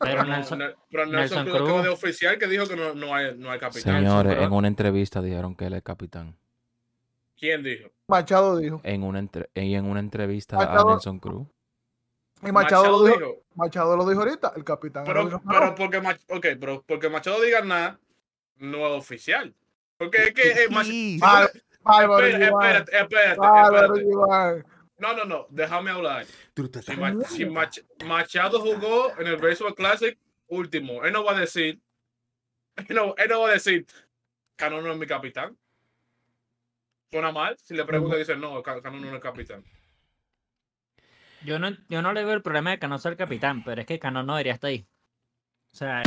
Pero Nelson- no, pero Nelson Nelson Cruz acaba Cruz- de oficial que dijo que no, no hay, no hay capitán. Señores, en una entrevista dijeron que él es capitán. ¿Quién dijo? Machado dijo. En una, entre- y en una entrevista Machado- a Nelson Cruz. Y Machado, Machado lo dijo, dijo. Machado lo dijo ahorita, el capitán. Pero, dijo, pero no. porque Mach- okay, pero porque Machado diga nada, no es oficial. Porque es que Mach- si tú- Bárbaro, bárbaro, espera- Iván, espérate, espérate, espérate. No, no, no, déjame hablar. Si, estás- Ma- si Mach- Machado jugó en el Baseball Classic último, él no va a decir, él no, él no va a decir, Cano no es mi capitán. Suena mal. Si le pregunta, dice, no, Ca- Cano no es capitán. Yo no, yo no le veo el problema de Cano ser capitán, pero es que Cano no debería estar ahí. O sea,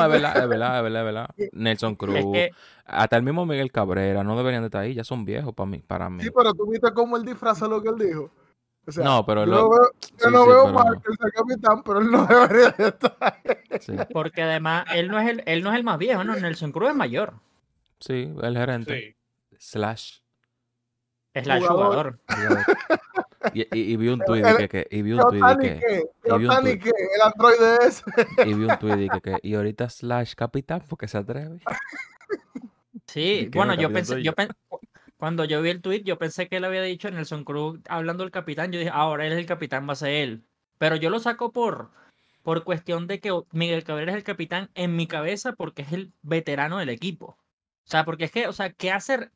No, es verdad, es verdad, es verdad, es verdad. Nelson Cruz. es que Hasta el mismo Miguel Cabrera no deberían de estar ahí, ya son viejos para mí. Para mí. Sí, pero tú viste cómo él disfraza lo que él dijo. O sea, No, pero yo lo- no veo, yo sí, sí, veo pero- mal que sea capitán, pero él no debería de estar. Sí, porque además él no es el, él no es el más viejo, no, Nelson Cruz es mayor. sí, el gerente. Sí. Slash. Es la Jugador. jugador. Y, y- y vi un tweet El- que, que- y vi un ¿Qué tweet que, y vi un qué? El androide ese. y vi un tweet que, que y ahorita Slash capitán porque se atreve. Sí, ¿Y qué bueno, no, yo pensé, yo yo? pen- cuando yo vi el tweet, yo pensé que él había dicho Nelson Cruz hablando del capitán, yo dije, ahora él es el capitán, va a ser él. Pero yo lo saco por, por cuestión de que Miguel Cabrera es el capitán en mi cabeza porque es el veterano del equipo. O sea, porque es que, o sea, ¿qué hace,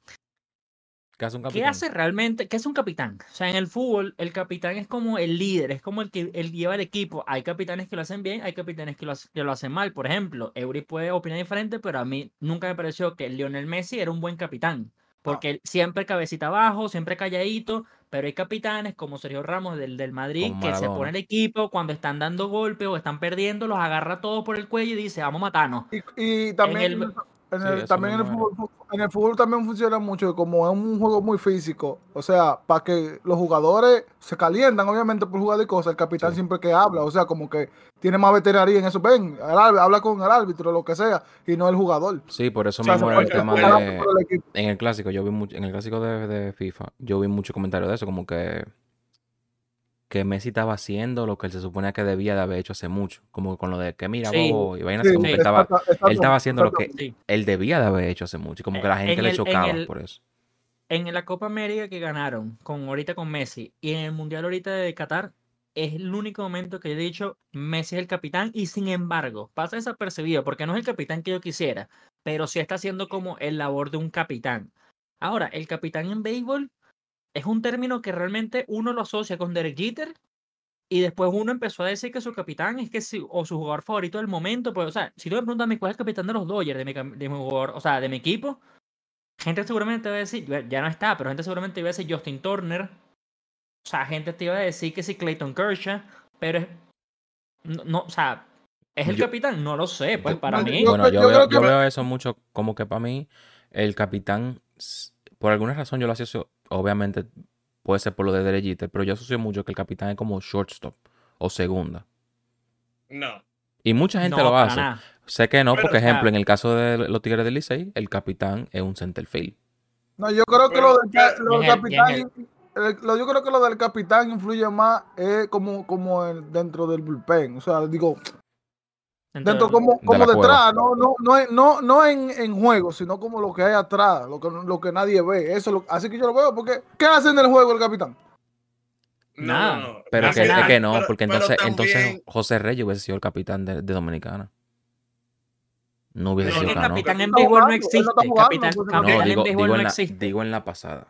¿Qué hace un ¿Qué capitán? hace realmente? ¿Qué es un capitán? O sea, en el fútbol, el capitán es como el líder, es como el que él lleva el equipo. Hay capitanes que lo hacen bien, hay capitanes que lo, hace- que lo hacen mal. Por ejemplo, Eury puede opinar diferente, pero a mí nunca me pareció que Lionel Messi era un buen capitán. Porque él siempre cabecita abajo, siempre calladito, pero hay capitanes como Sergio Ramos del, del Madrid Como que se pone el equipo cuando están dando golpes o están perdiendo, los agarra todos por el cuello y dice, vamos a matarnos. Y, y también, el- en Sí, el, también en el, fútbol, en el fútbol también funciona mucho, como es un juego muy físico, o sea, para que los jugadores se calientan, obviamente, por jugar de cosas, el capitán Sí. siempre que habla, o sea, como que tiene más veteraría en eso, ven, el habla con el árbitro, lo que sea, y no el jugador. Sí, por eso O sea, mismo se era el tema de... En el clásico, yo vi mucho, en el clásico de, de FIFA, yo vi muchos comentarios de eso, como que que Messi estaba haciendo lo que él se suponía que debía de haber hecho hace mucho, como con lo de que mira, Sí. bobo, y vainas Sí, así, como que estaba, exacto, exacto, él estaba haciendo lo que él debía de haber hecho hace mucho, y como que la gente En le el- chocaba el- por eso. en la Copa América que ganaron, con ahorita con Messi, y en el Mundial ahorita de Qatar, es el único momento que yo he dicho Messi es el capitán, y sin embargo, pasa desapercibido, porque no es el capitán que yo quisiera, pero sí está haciendo como el labor de un capitán. Ahora, el capitán en béisbol es un término que realmente uno lo asocia con Derek Jeter, y después uno empezó a decir que su capitán es que si, o su jugador favorito del momento, pues, o sea, si tú me preguntas a mí cuál es el capitán de los Dodgers, de mi, de mi jugador, o sea, de mi equipo, gente seguramente va a decir, ya- no está, pero gente seguramente iba a decir Justin Turner. O sea, gente te iba a decir que sí Clayton Kershaw, pero es, no, no, o sea, ¿es el Yo- capitán? No lo sé, pues Yo- para yo- mí. yo- Bueno, yo, yo veo, yo me- veo eso mucho como que para mí el capitán, por alguna razón yo lo asocio, obviamente puede ser por lo de Derek Jeter, pero yo asocio mucho que el capitán es como shortstop o segunda. No. Y mucha gente no, lo hace. nada. Sé que no, Pero, porque ejemplo, en el caso de los Tigres del Licey, el capitán es un centerfield. No, yo creo que Pero- lo del, lo el- capitán, eh, lo- yo creo que lo del capitán influye más eh, como, como el- dentro del bullpen, o sea, digo, dentro Entonces, como, De como detrás, no, no, no, no, no en, en juego, sino como lo que hay atrás, lo que, lo que nadie ve. Eso lo- así que yo lo veo, porque ¿qué hace en el juego el capitán? No, Nada. no, no. Pero que, es que no, Pero- porque entonces, también- entonces José Reyes hubiese sido el capitán de, de Dominicana. No hubiese sido Cano. capitán en béisbol no jugando, él no existe. está jugando, Capitán, no. No, capitán en digo, en la, existe. digo en la pasada.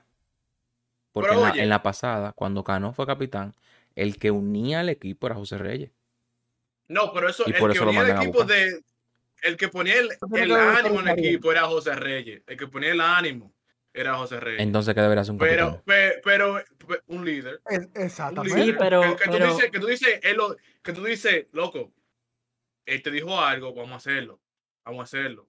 Porque en, la, en la pasada, cuando Cano fue capitán, el que unía al equipo era José Reyes. No, pero eso, Y el por que eso lo ponía el equipo de. El que ponía el, ánimo en el equipo era José Reyes. El que ponía el ánimo era José Reyes. Entonces, ¿qué debería ser un pero, capitán? pe- pero, pe- un líder. Es- un exactamente. Sí, pero- que, que pero- tú dices, que tú dices, él lo- que tú dices, loco, él te dijo algo, vamos a hacerlo. Vamos a hacerlo.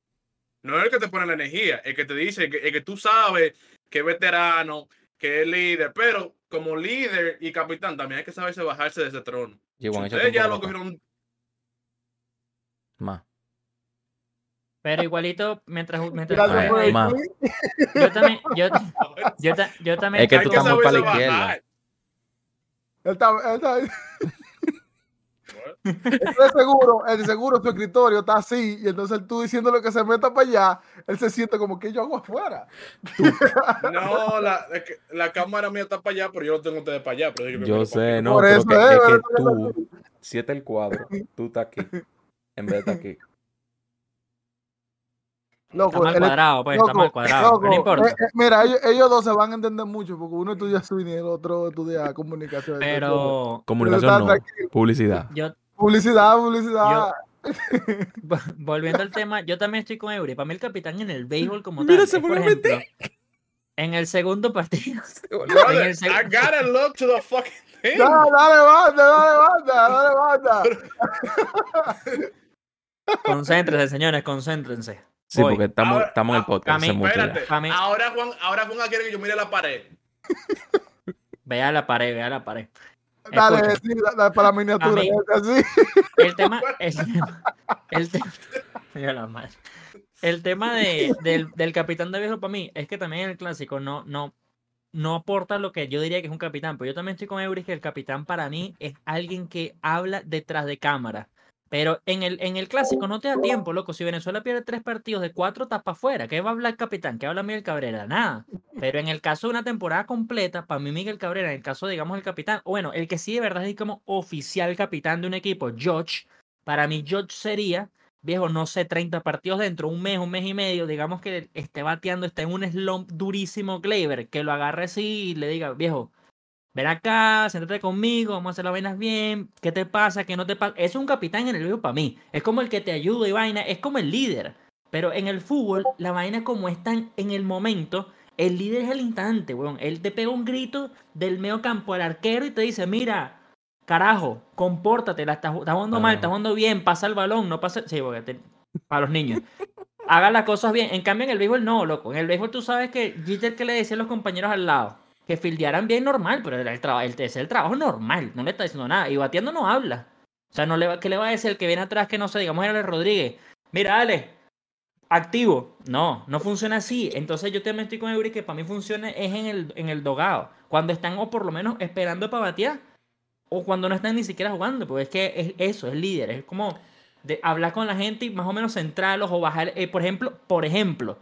No es el que te pone la energía, el que te dice, que, el que tú sabes que es veterano, que es líder, pero como líder y capitán también hay que saberse bajarse de ese trono. Si ustedes ya lo cogieron Más. Pero igualito, mientras, mientras Gracias por el yo también, yo, yo, yo también Es que tú estás muy para la izquierda. Él está, él está- seguro, el de seguro su escritorio está así, y entonces tú diciéndole que se meta para allá, él se siente como que yo hago afuera. No, la, es que la cámara mía está para allá, pero yo lo tengo ustedes para allá. Pero yo, Yo sé, no, Por pero eso que, es, que es tú, si este es el cuadro, tú estás aquí, en vez de estar aquí. Loco, Está mal cuadrado, pues, está mal cuadrado. loco, pero no importa. eh, eh, mira, ellos, ellos dos se van a entender mucho porque uno estudia cine y el otro estudia comunicación. entonces, Pero Comunicación no, tranquilo. publicidad. yo, Publicidad, publicidad. vo- volviendo al tema, yo también estoy con Eury. Para mí el capitán en el béisbol como Mira, tal, se es, por ejemplo, en el segundo partido. Brother, en el seg- I gotta look to the fucking thing. Dale, dale, banda, dale, banda, dale, banda. Concéntrense, señores, concéntrense. Sí, Voy. porque estamos, Ahora- estamos en el ah, podcast. Espérate, mí- ahora Juan, ahora Juan quiere que yo mire la pared. Vea la pared, vea la pared. Dale, sí, dale, para la miniatura. Mí- así. el tema, el tema, el tema, Mira la madre. El tema de, del, del capitán de viejo para mí es que también en el clásico no, no, no aporta lo que yo diría que es un capitán, pero yo también estoy con Euris que el capitán para mí es alguien que habla detrás de cámara. Pero en el, en el clásico no te da tiempo, loco. Si Venezuela pierde tres partidos de cuatro, tapa afuera. ¿Qué va a hablar el capitán? ¿Qué habla Miguel Cabrera? Nada. Pero en el caso de una temporada completa, para mí Miguel Cabrera, en el caso, digamos, el capitán, bueno, el que sí de verdad es como oficial capitán de un equipo, George, para mí George sería, viejo, no sé, 30 partidos dentro, un mes, un mes y medio, digamos que esté bateando, está en un slump durísimo Gleyber, que lo agarre así y le diga, viejo, ven acá, siéntate conmigo, vamos a hacer las vainas bien, ¿qué te pasa? ¿Qué no te pasa? Es un capitán en el viejo para mí, es como el que te ayuda y vaina, es como el líder. Pero en el fútbol, la vaina como están en el momento, el líder es el instante, weón. Él te pega un grito del medio campo al arquero y te dice, mira, carajo, compórtate, la estás, estás jugando mal, estás jugando bien, pasa el balón, no pasa... Sí, porque te- para los niños. Hagan las cosas bien. En cambio, en el béisbol no, loco. En el béisbol tú sabes que Jeter que le decía a los compañeros al lado, que fildearan bien normal, pero el, el, es el trabajo normal, no le está diciendo nada. Y bateando no habla. O sea, no le va, ¿qué le va a decir el que viene atrás que no sé, digamos, era el Rodríguez? Mira, dale, activo. No, no funciona así. Entonces yo también estoy con Eury que para mí funciona es en el, en el dogado. Cuando están o por lo menos esperando para batear. O cuando no están ni siquiera jugando. Porque es que es eso, es líder. Es como de hablar con la gente y más o menos centrarlos o bajar. eh, por ejemplo, por ejemplo,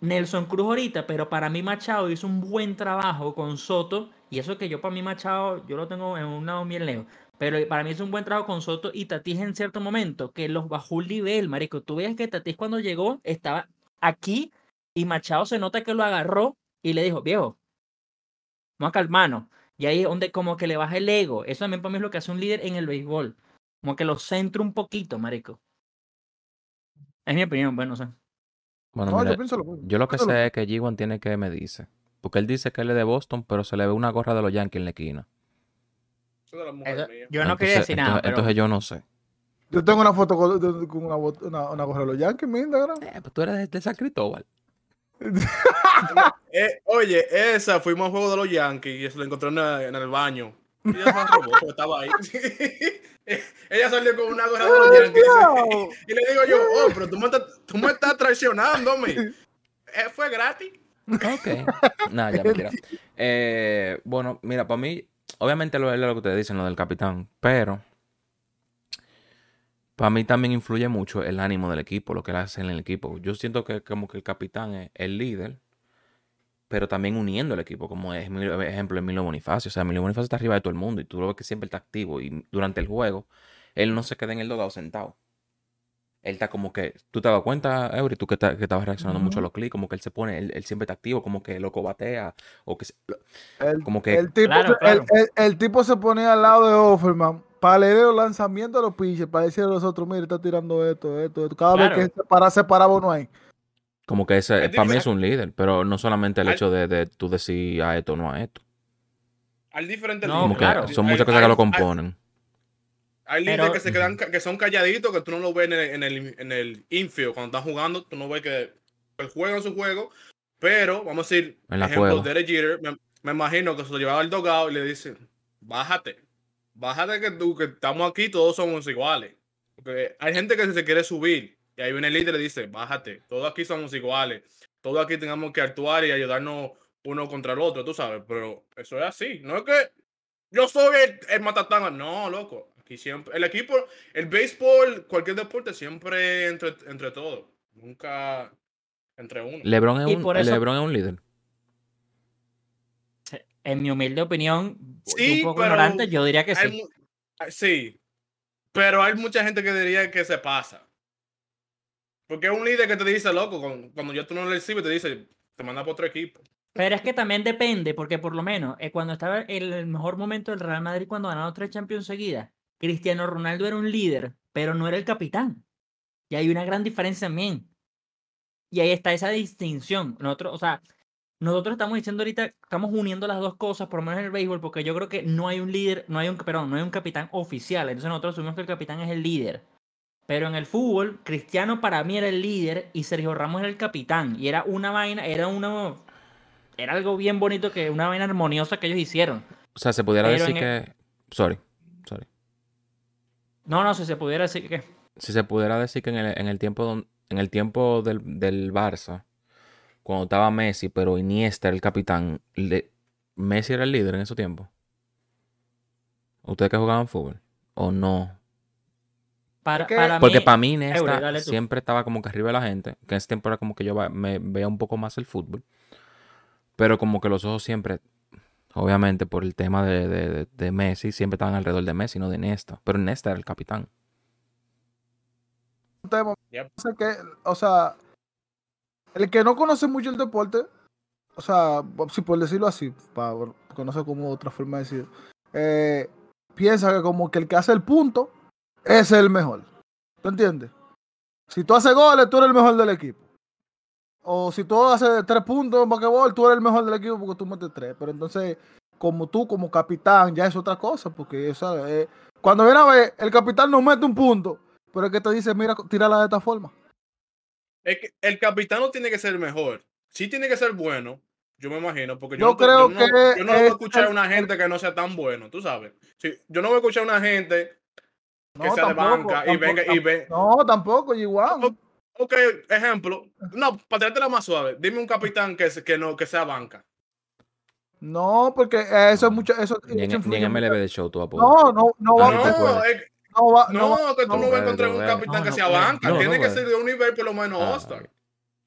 Nelson Cruz ahorita, pero para mí Machado hizo un buen trabajo con Soto. Y eso que yo para mí Machado, yo lo tengo en un lado bien lejos. Pero para mí es un buen trabajo con Soto y Tatis en cierto momento, que los bajó un nivel, marico. Tú ves que Tatis cuando llegó estaba aquí y Machado se nota que lo agarró y le dijo, viejo, vamos a calmarnos. Y ahí es donde como que le baja el ego. Eso también para mí es lo que hace un líder en el béisbol. Como que lo centra un poquito, marico. Es mi opinión, bueno, no sé. Bueno, No, mira, yo pienso lo mismo. yo lo que pienso sé es que G1 tiene que medirse. Porque él dice que él es de Boston, pero se le ve una gorra de los Yankees en la esquina. Eso de la mujer Eso- mía. yo no quería Entonces- decir nada, entonces- pero entonces yo no sé. Yo tengo una foto con, una, bot- una, una gorra de los Yankees en mi Instagram. Eh, pues tú eres de, de San Cristóbal. Eh, oye, esa fuimos a un juego de los Yankees y se la encontré en, el- en el baño. Ella porque estaba ahí. ella salió con una gorra de los Yankees. Dios. Y le digo yo, oh, pero tú me estás, tú me estás traicionándome. Eh, fue gratis. Ok. Nada, ya mentira. Eh, bueno, mira, para mí, obviamente lo es lo que ustedes dicen, lo del capitán, pero para mí también influye mucho el ánimo del equipo, lo que él hace en el equipo. Yo siento que como que el capitán es el líder, pero también uniendo el equipo, como es mi ejemplo Emilio Bonifacio. O sea, Emilio Bonifacio está arriba de todo el mundo y tú lo ves que siempre está activo y durante el juego él no se queda en el dogado sentado. Él está como que, tú te das cuenta, Eury, tú que, ta- que estabas reaccionando mucho a los clics, como que él se pone, él, él siempre está activo, como que loco batea, o que se- El, como que el tipo, Claro, se- claro. El, el- el tipo se ponía al lado de Offerman para leer los lanzamientos de los pitchers, para decirle a los otros, mire, está tirando esto, esto, esto. Cada Claro. vez que se para, se paraba uno ahí. Como que ese, Es para mí diferente. es un líder, pero no solamente el Al- hecho de, de tú decir a esto o no a esto. Hay diferentes No, claro. son muchas cosas que lo componen. Hay líderes Pero- que se quedan, que son calladitos, que tú no los ves en el, en el, en el infield cuando están jugando, tú no ves que el juego es su juego, pero vamos a decir, En la ejemplo. Derek Jeter, me, me imagino que se lo llevaba al dogado y le dicen, bájate, bájate que tú, que estamos aquí, todos somos iguales. Porque hay gente que se quiere subir y ahí viene el líder y le dice, bájate, todos aquí somos iguales, todos aquí tenemos que actuar y ayudarnos uno contra el otro, tú sabes, pero eso es así, no es que yo soy el, el matatán. No, loco. Aquí siempre, el equipo, el béisbol, cualquier deporte, siempre entre, entre todos. Nunca entre uno. LeBron es Y un, eso- LeBron es un líder. En mi humilde opinión, Sí, un poco pero ignorante, yo diría que Hay sí. sí, pero hay mucha gente que diría que se pasa. Porque es un líder que te dice, loco, cuando, ya tú no le recibes, te dice, te manda para otro equipo. Pero es que también depende, porque por lo menos eh, cuando estaba en el mejor momento del Real Madrid, cuando ganaron tres Champions seguidas, Cristiano Ronaldo era un líder, pero no era el capitán. Y hay una gran diferencia también. Y ahí está esa distinción. Nosotros, o sea, nosotros estamos diciendo ahorita, estamos uniendo las dos cosas, por lo menos en el béisbol, porque yo creo que no hay un líder, no hay un, perdón, no hay un capitán oficial. Entonces nosotros asumimos que el capitán es el líder. Pero en el fútbol, Cristiano para mí era el líder y Sergio Ramos era el capitán. Y era una vaina, era una. Era algo bien bonito, que una vaina armoniosa que ellos hicieron. O sea, se pudiera Pero decir el- que. Sorry, sorry. No, no, si se pudiera decir que. Si se pudiera decir que en el, en el tiempo, en el tiempo del, del Barça, cuando estaba Messi, pero Iniesta era el capitán, le- Messi era el líder en ese tiempo. ¿Ustedes que jugaban fútbol? ¿O no? Para, que- para Porque para mí Eure, dale tú. siempre estaba como que arriba de la gente. Que en ese tiempo era como que yo me veía un poco más el fútbol. Pero como que los ojos siempre, obviamente por el tema de, de- de- de Messi, siempre estaban alrededor de Messi, no de Iniesta. Pero Iniesta era el capitán. un tema. Yep. O sea, que, o sea, el que no conoce mucho el deporte, o sea, si por decirlo así, para conocer como otra forma de decir, eh, piensa que como que el que hace el punto es el mejor. ¿Tú entiendes? Si tú haces goles, tú eres el mejor del equipo. O si tú haces tres puntos en basquetbol, tú eres el mejor del equipo porque tú metes tres. Pero entonces, como tú, como capitán, ya es otra cosa. Porque, ¿sabes? Eh, cuando viene a ver, el capitán no mete un punto, pero es que te dice, mira, tírala de esta forma. Es que el capitán no tiene que ser mejor. Sí tiene que ser bueno, yo me imagino, porque yo, Yo no, creo yo no- que yo no voy a es escuchar a una gente que no sea tan bueno, tú sabes. Sí, yo no voy a escuchar a una gente que No, sea de tampoco, banca y tampoco, venga y ve. No, tampoco, igual. Ok, ejemplo. No, para tirarte la más suave, dime un capitán que, se- que no que sea banca. No, porque eso es mucho. Eso, Ni en, eso ni influye en mucho. MLB de show tú apodas. No, no, no va Ah, a no acuerdas. No, es- no va- no no, va- que tú no, no, vas a encontrar un capitán no, que sea banca. No, no Tiene que ser de un nivel por lo menos Ah, All-Star.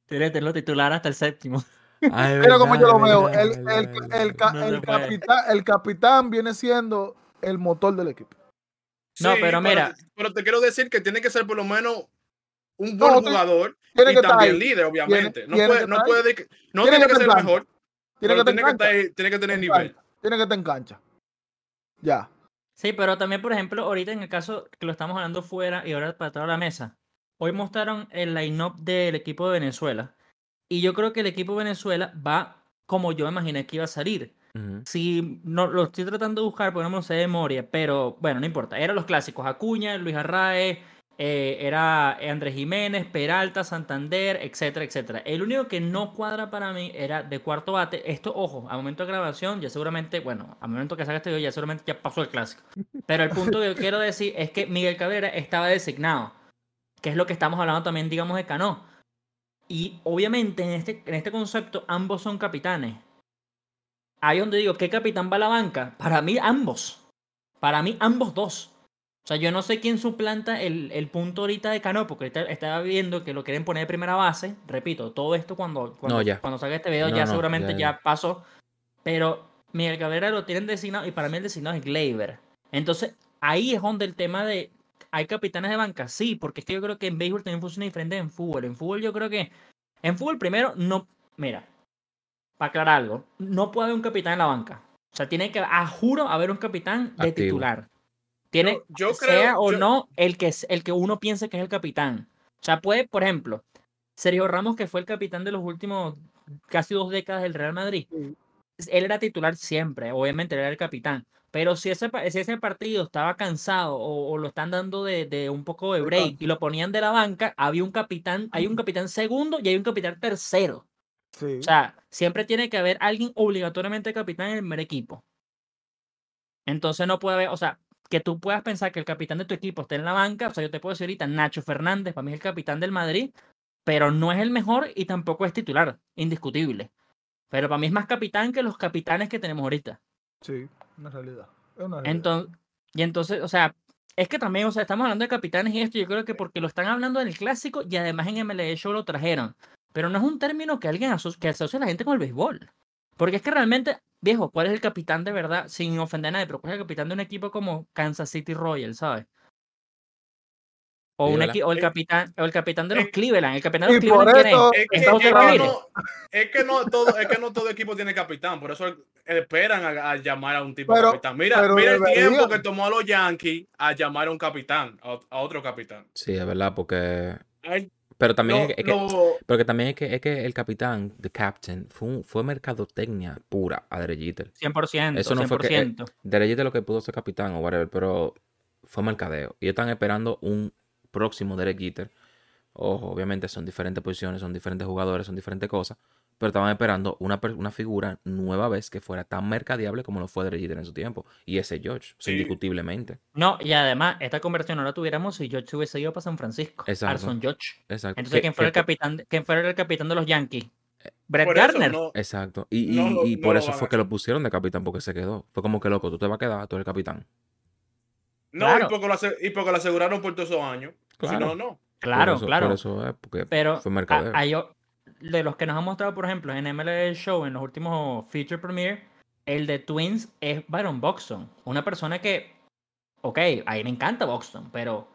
Tírate lo titular hasta el séptimo. Ay, Mira como yo lo veo. verdad, El, el, el, capitán, el capitán viene siendo el motor del equipo. No, pero mira. Pero te quiero decir que tiene que ser por lo menos un buen jugador Tiene y que también líder, obviamente. no tiene puede, que no puede, no Tiene que que ser en mejor, Tiene que tiene en que, cancha. estar- tiene que tener En nivel. cancha. Tiene que estar en cancha. Ya. Sí, pero también, por ejemplo, ahorita en el caso que lo estamos hablando fuera y ahora para toda la mesa, hoy mostraron el line-up del equipo de Venezuela. Y yo creo que el equipo de Venezuela va como yo imaginé que iba a salir. Si no lo estoy tratando de buscar, porque no sé de memoria, pero bueno, no importa. Eran los clásicos: Acuña, Luis Arraez, eh, era Andrés Jiménez, Peralta, Santander, etcétera, etcétera. El único que no cuadra para mí era de cuarto bate. Esto, ojo, a momento de grabación, ya seguramente, bueno, al momento que salga este video, ya seguramente ya pasó el clásico. Pero el punto que yo quiero decir es que Miguel Cabrera estaba designado, que es lo que estamos hablando también, digamos, de Cano. Y obviamente en este, en este concepto ambos son capitanes. Ahí donde digo, ¿qué capitán va a la banca? Para mí ambos. Para mí ambos dos. O sea, yo no sé quién suplanta el, el punto ahorita de Cano, porque ahorita estaba viendo que lo quieren poner de primera base. Repito, todo esto cuando, cuando, No, ya. cuando salga este video No, ya no, seguramente ya, ya, ya. pasó. Pero Miguel Cabrera lo tienen designado y para mí el designado es Gleyber. Entonces, ahí es donde el tema de ¿Hay capitanes de banca? Sí, porque es que yo creo que en béisbol también funciona diferente en fútbol. En fútbol yo creo que... En fútbol primero no... Mira, para aclarar algo, no puede haber un capitán en la banca. O sea, tiene que, a juro, haber un capitán de Activo. titular. Tiene, Yo- yo sea creo- o yo- no, el que, es- el que uno piense que es el capitán. O sea, puede, por ejemplo, Sergio Ramos, que fue el capitán de los últimos casi dos décadas del Real Madrid. Sí. Él era titular siempre, obviamente, él era el capitán. Pero si ese, si ese partido estaba cansado o, o lo están dando de, de un poco de break y lo ponían de la banca, había un capitán, hay un capitán segundo y hay un capitán tercero. Sí. O sea, siempre tiene que haber alguien obligatoriamente capitán en el primer equipo. Entonces no puede haber, o sea, que tú puedas pensar que el capitán de tu equipo esté en la banca. O sea, yo te puedo decir ahorita, Nacho Fernández, para mí es el capitán del Madrid, pero no es el mejor y tampoco es titular, indiscutible. Pero para mí es más capitán que los capitanes que tenemos ahorita. sí, una realidad. Una realidad. Entonces, y entonces, o sea, es que también, o sea, estamos hablando de capitanes y esto, yo creo que porque lo están hablando del clásico y además en MLB Show lo trajeron. Pero no es un término que alguien aso- que asocia a la gente con el béisbol. Porque es que realmente, viejo, ¿cuál es el capitán de verdad? Sin ofender a nadie, pero ¿cuál es el capitán de un equipo como Kansas City Royals, ¿sabes? O, un o el Eh, capitán, o el capitán de los eh, Cleveland. El capitán de los Cleveland, ¿quién es? que, no, es que no todo, es que no todo equipo tiene capitán, por eso esperan a, a llamar a un tipo Pero- de capitán. Mira, pero mira el tiempo que tomó a los Yankees a llamar a un capitán, a, a otro capitán. Sí, es verdad, porque. Pero también es que, también es que, es que el capitán, the captain, fue, un- fue mercadotecnia pura a Derek Jeter. 100%, Eso no fue que- eh, 100%. Derek Jeter lo que pudo ser capitán o whatever, pero fue mercadeo. Y están esperando un próximo Derek Jeter. Ojo, obviamente son diferentes posiciones, son diferentes jugadores, son diferentes cosas. Pero estaban esperando una, una figura nueva vez que fuera tan mercadeable como lo fue Derek Jeter en su tiempo. Y ese George, Sí. indiscutiblemente. No, y además, esta conversión no la tuviéramos si George hubiese ido para San Francisco. Exacto. Arson George. Exacto. Entonces, ¿quién fuera, el capitán, de- ¿quién fuera el capitán de los Yankees? Brett por eso no- Exacto. Y, y- No por eso fue que lo pusieron de capitán porque se quedó. Fue como que loco, tú te vas a quedar, tú eres capitán. no, Claro. y, porque lo, ase- y porque lo aseguraron por todos esos años. Si no, no. Claro, por eso, claro. Por eso es, porque Pero fue a- mercadeo. hay de los que nos han mostrado, por ejemplo, en MLB Show, en los últimos Feature Premiere, el de Twins es Byron Buxton. Una persona que, ok, a mí me encanta Buxton, pero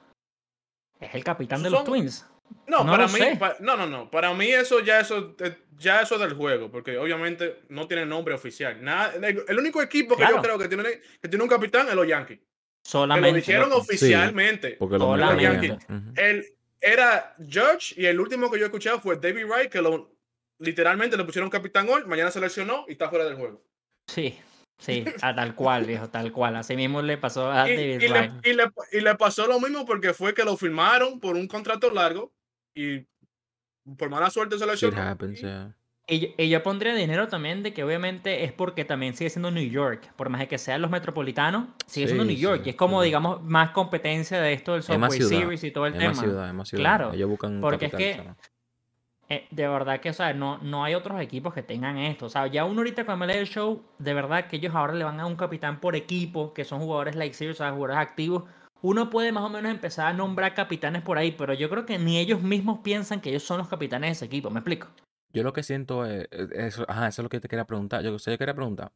es el capitán de los Son- Twins. No, No para mí, pa- no, no, no. Para mí eso ya eso eh, ya eso del juego, porque obviamente no tiene nombre oficial. Nada, el, único equipo que Claro. yo creo que tiene, que tiene un capitán es los Yankees. Que Solamente. lo dijeron loco. oficialmente. Porque lo Solamente. mercadearon. Ujú. El, era George y el último que yo he escuchado fue David Wright, que lo literalmente le pusieron capitán hoy, mañana se lesionó y está fuera del juego. Sí, sí, a tal cual, viejo, tal cual. Así mismo le pasó a Y, David y le, Wright. y le- y le pasó lo mismo porque fue que lo firmaron por un contrato largo y por mala suerte se lesionó. happens, y- yeah. Y, y yo pondría dinero también de que obviamente es porque también sigue siendo New York. Por más de que sean los metropolitanos, sigue siendo New York. sí, y es como, sí. digamos, más competencia de esto del ciudad. Series y todo el Es tema. más ciudad, es más ciudad. Claro, Ellos buscan porque es que-. Eh, de verdad que, o sea, no, no hay otros equipos que tengan esto. O sea, ya uno ahorita con MLB Show, de verdad que ellos ahora le van a un capitán por equipo, que son jugadores like series, o sea, jugadores activos. Uno puede más o menos empezar a nombrar capitanes por ahí, pero yo creo que ni ellos mismos piensan que ellos son los capitanes de ese equipo. ¿Me explico? Yo lo que siento es, es- eso, ajá, eso es lo que te quería preguntar. Yo, o sea, yo quería preguntar.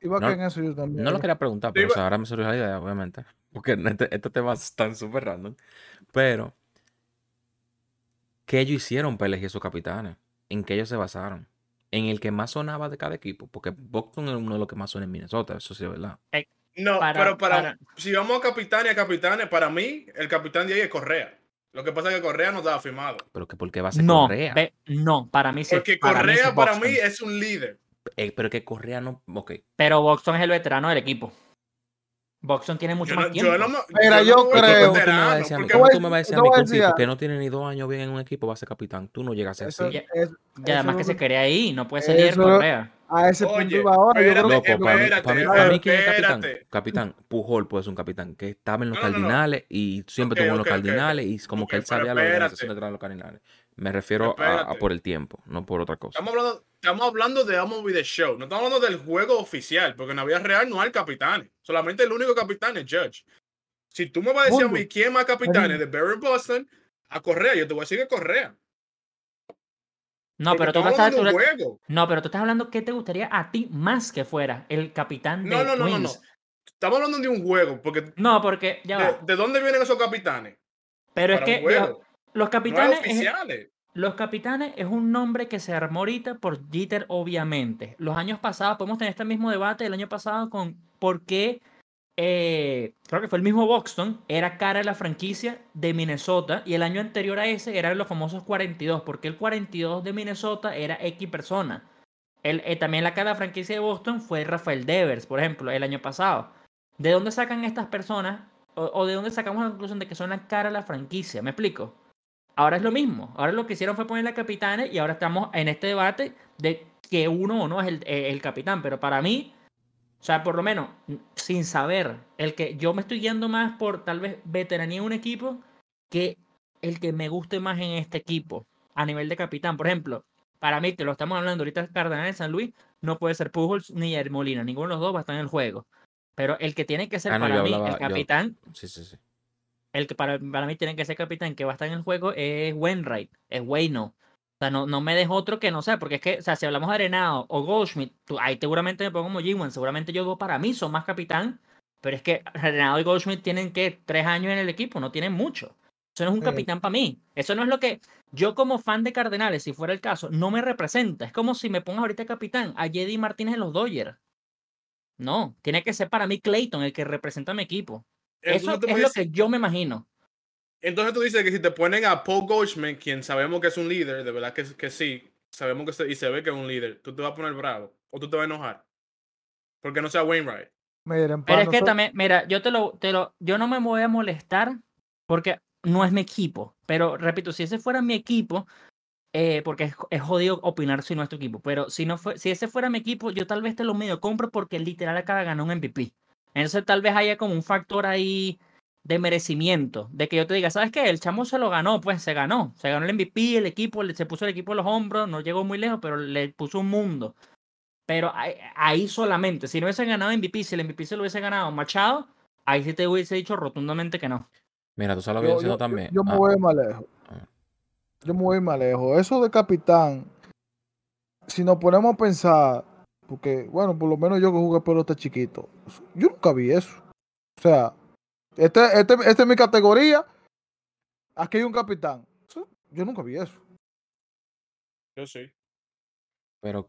Iba No- que en eso yo también. No lo quería preguntar, pero o va- sea, ahora me surgió la idea, obviamente. Porque este- estos temas están súper random. Pero, ¿qué ellos hicieron para elegir sus capitanes? ¿En qué ellos se basaron? En el que más sonaba de cada equipo. Porque Boston es uno de los que más suena en Minnesota, eso sí es verdad. No, Para- pero para, para- si vamos a capitanes a capitanes, para mí, el capitán de ahí es Correa. Lo que pasa es que Correa no estaba firmado. Pero que ¿por qué va a ser No, Correa? ve- no, para mí sí. Porque para mí Correa para mí es un líder. Eh, pero que Correa no. Ok. Pero Buxton es el veterano del equipo. Buxton tiene mucho Yo más no, tiempo. yo no Mira, yo creo- ¿Cómo tú me vas a veterano, decir a mí? porque- Te ¿Cómo voy- tú me vas a decir a mí que un tipo que no tiene ni dos años bien en un equipo va a ser capitán? Tú no llegas a Eso, ser así. es- Y además eso que se quería ahí, no puede ser líder Eso- Correa. A ese punto Oye, iba ahora. Yo creo que Loco, para mí, para mí, para mí, ¿quién es capitán? Capitán, Pujol puede ser un capitán que estaba en los No, no, no, no. cardinales y siempre Ok, tuvo en los cardinales y como que él sabía la organización detrás de los cardinales. Me refiero a, por el tiempo, no por otra cosa. Estamos hablando, estamos hablando de MLB The Show. No estamos hablando del juego oficial, porque en la vida real no hay capitanes. Solamente el único capitán es Judge. Si tú me vas a decir a mí quién más capitanes de Barry Boston, a Correa, yo te voy a decir que Correa. No, Porque pero tú, estamos estás, hablando tú- de un juego. no, pero tú estás hablando qué te gustaría a ti más que fuera el capitán de No, no, no, no, no. Estamos hablando de un juego, porque No, porque ya de, va. de dónde vienen esos capitanes? Pero es que un los No capitanes es-. Los capitanes es un nombre que se armó ahorita por Jeter, obviamente. Los años pasados, podemos tener este mismo debate el año pasado con por qué, eh, creo que fue el mismo Buxton, era cara de la franquicia de Minnesota y el año anterior a ese eran los famosos 42, porque el 42 de Minnesota era X persona. El, eh, también la cara de la franquicia de Boston fue Rafael Devers, por ejemplo, el año pasado. ¿De dónde sacan estas personas? O, o de dónde sacamos la conclusión de que son la cara de la franquicia? ¿Me explico? Ahora es lo mismo. Ahora lo que hicieron fue ponerle a capitanes y ahora estamos en este debate de que uno o no es el, eh, el capitán. Pero para mí, o sea, por lo menos, sin saber, el que yo me estoy guiando más por tal vez veteranía en un equipo que el que me guste más en este equipo a nivel de capitán. Por ejemplo, para mí, que lo estamos hablando ahorita, Cardenal de San Luis, no puede ser Pujols ni Yer Molina. Ninguno de los dos va a estar en el juego. Pero el que tiene que ser Ah, no, para mí hablaba- el yo- capitán, Sí, sí, sí. El que para, para mí tiene que ser capitán que va a estar en el juego es Wainwright, es Wayno. O sea, no, no me dejo otro que no sea, porque es que, o sea, si hablamos de Arenado o Goldschmidt, tú- ahí seguramente me pongo como G1, seguramente yo para mí son más capitán, pero es que Arenado y Goldschmidt tienen que tres años en el equipo, no tienen mucho. Eso no es un capitán para mí. Eso no es lo que yo como fan de Cardenales, si fuera el caso, no me representa. Es como si me pongas ahorita capitán a Jedi Martínez en los Dodgers. No, tiene que ser para mí Clayton el que representa a mi equipo. Eso Entonces, tú es lo dices- que yo me imagino. entonces tú dices que si te ponen a Paul Goldschmidt, quien sabemos que es un líder, de verdad que, que sí, sabemos que se- y se ve que es un líder, tú te vas a poner bravo o tú te vas a enojar. Porque no sea Wainwright. Miren, Pero es que también, mira, yo te lo, te lo, yo no me voy a molestar porque no es mi equipo. Pero repito, si ese fuera mi equipo, eh, porque es, es jodido opinar si no es tu equipo. Pero si no fue, si ese fuera mi equipo, yo tal vez te lo medio compro porque literal acaba de ganar un MVP. Entonces tal vez haya como un factor ahí de merecimiento, de que yo te diga, ¿sabes qué? El chamo se lo ganó, pues se ganó, se ganó el MVP, el equipo, se puso el equipo en los hombros, no llegó muy lejos, pero le puso un mundo. Pero ahí, solamente, si no hubiese ganado MVP, si el MVP se lo hubiese ganado Machado, ahí sí te hubiese dicho rotundamente que no. Mira, tú sabes lo que yo, yo yo- también. yo me Ah, voy más lejos. Ah. Yo me voy más lejos. Eso de capitán, si nos ponemos a pensar, porque, bueno, por lo menos yo que jugué pelota chiquito, yo nunca vi eso. O sea, este, este, esta es mi categoría. Aquí hay un capitán. Yo nunca vi eso. Yo sí. Pero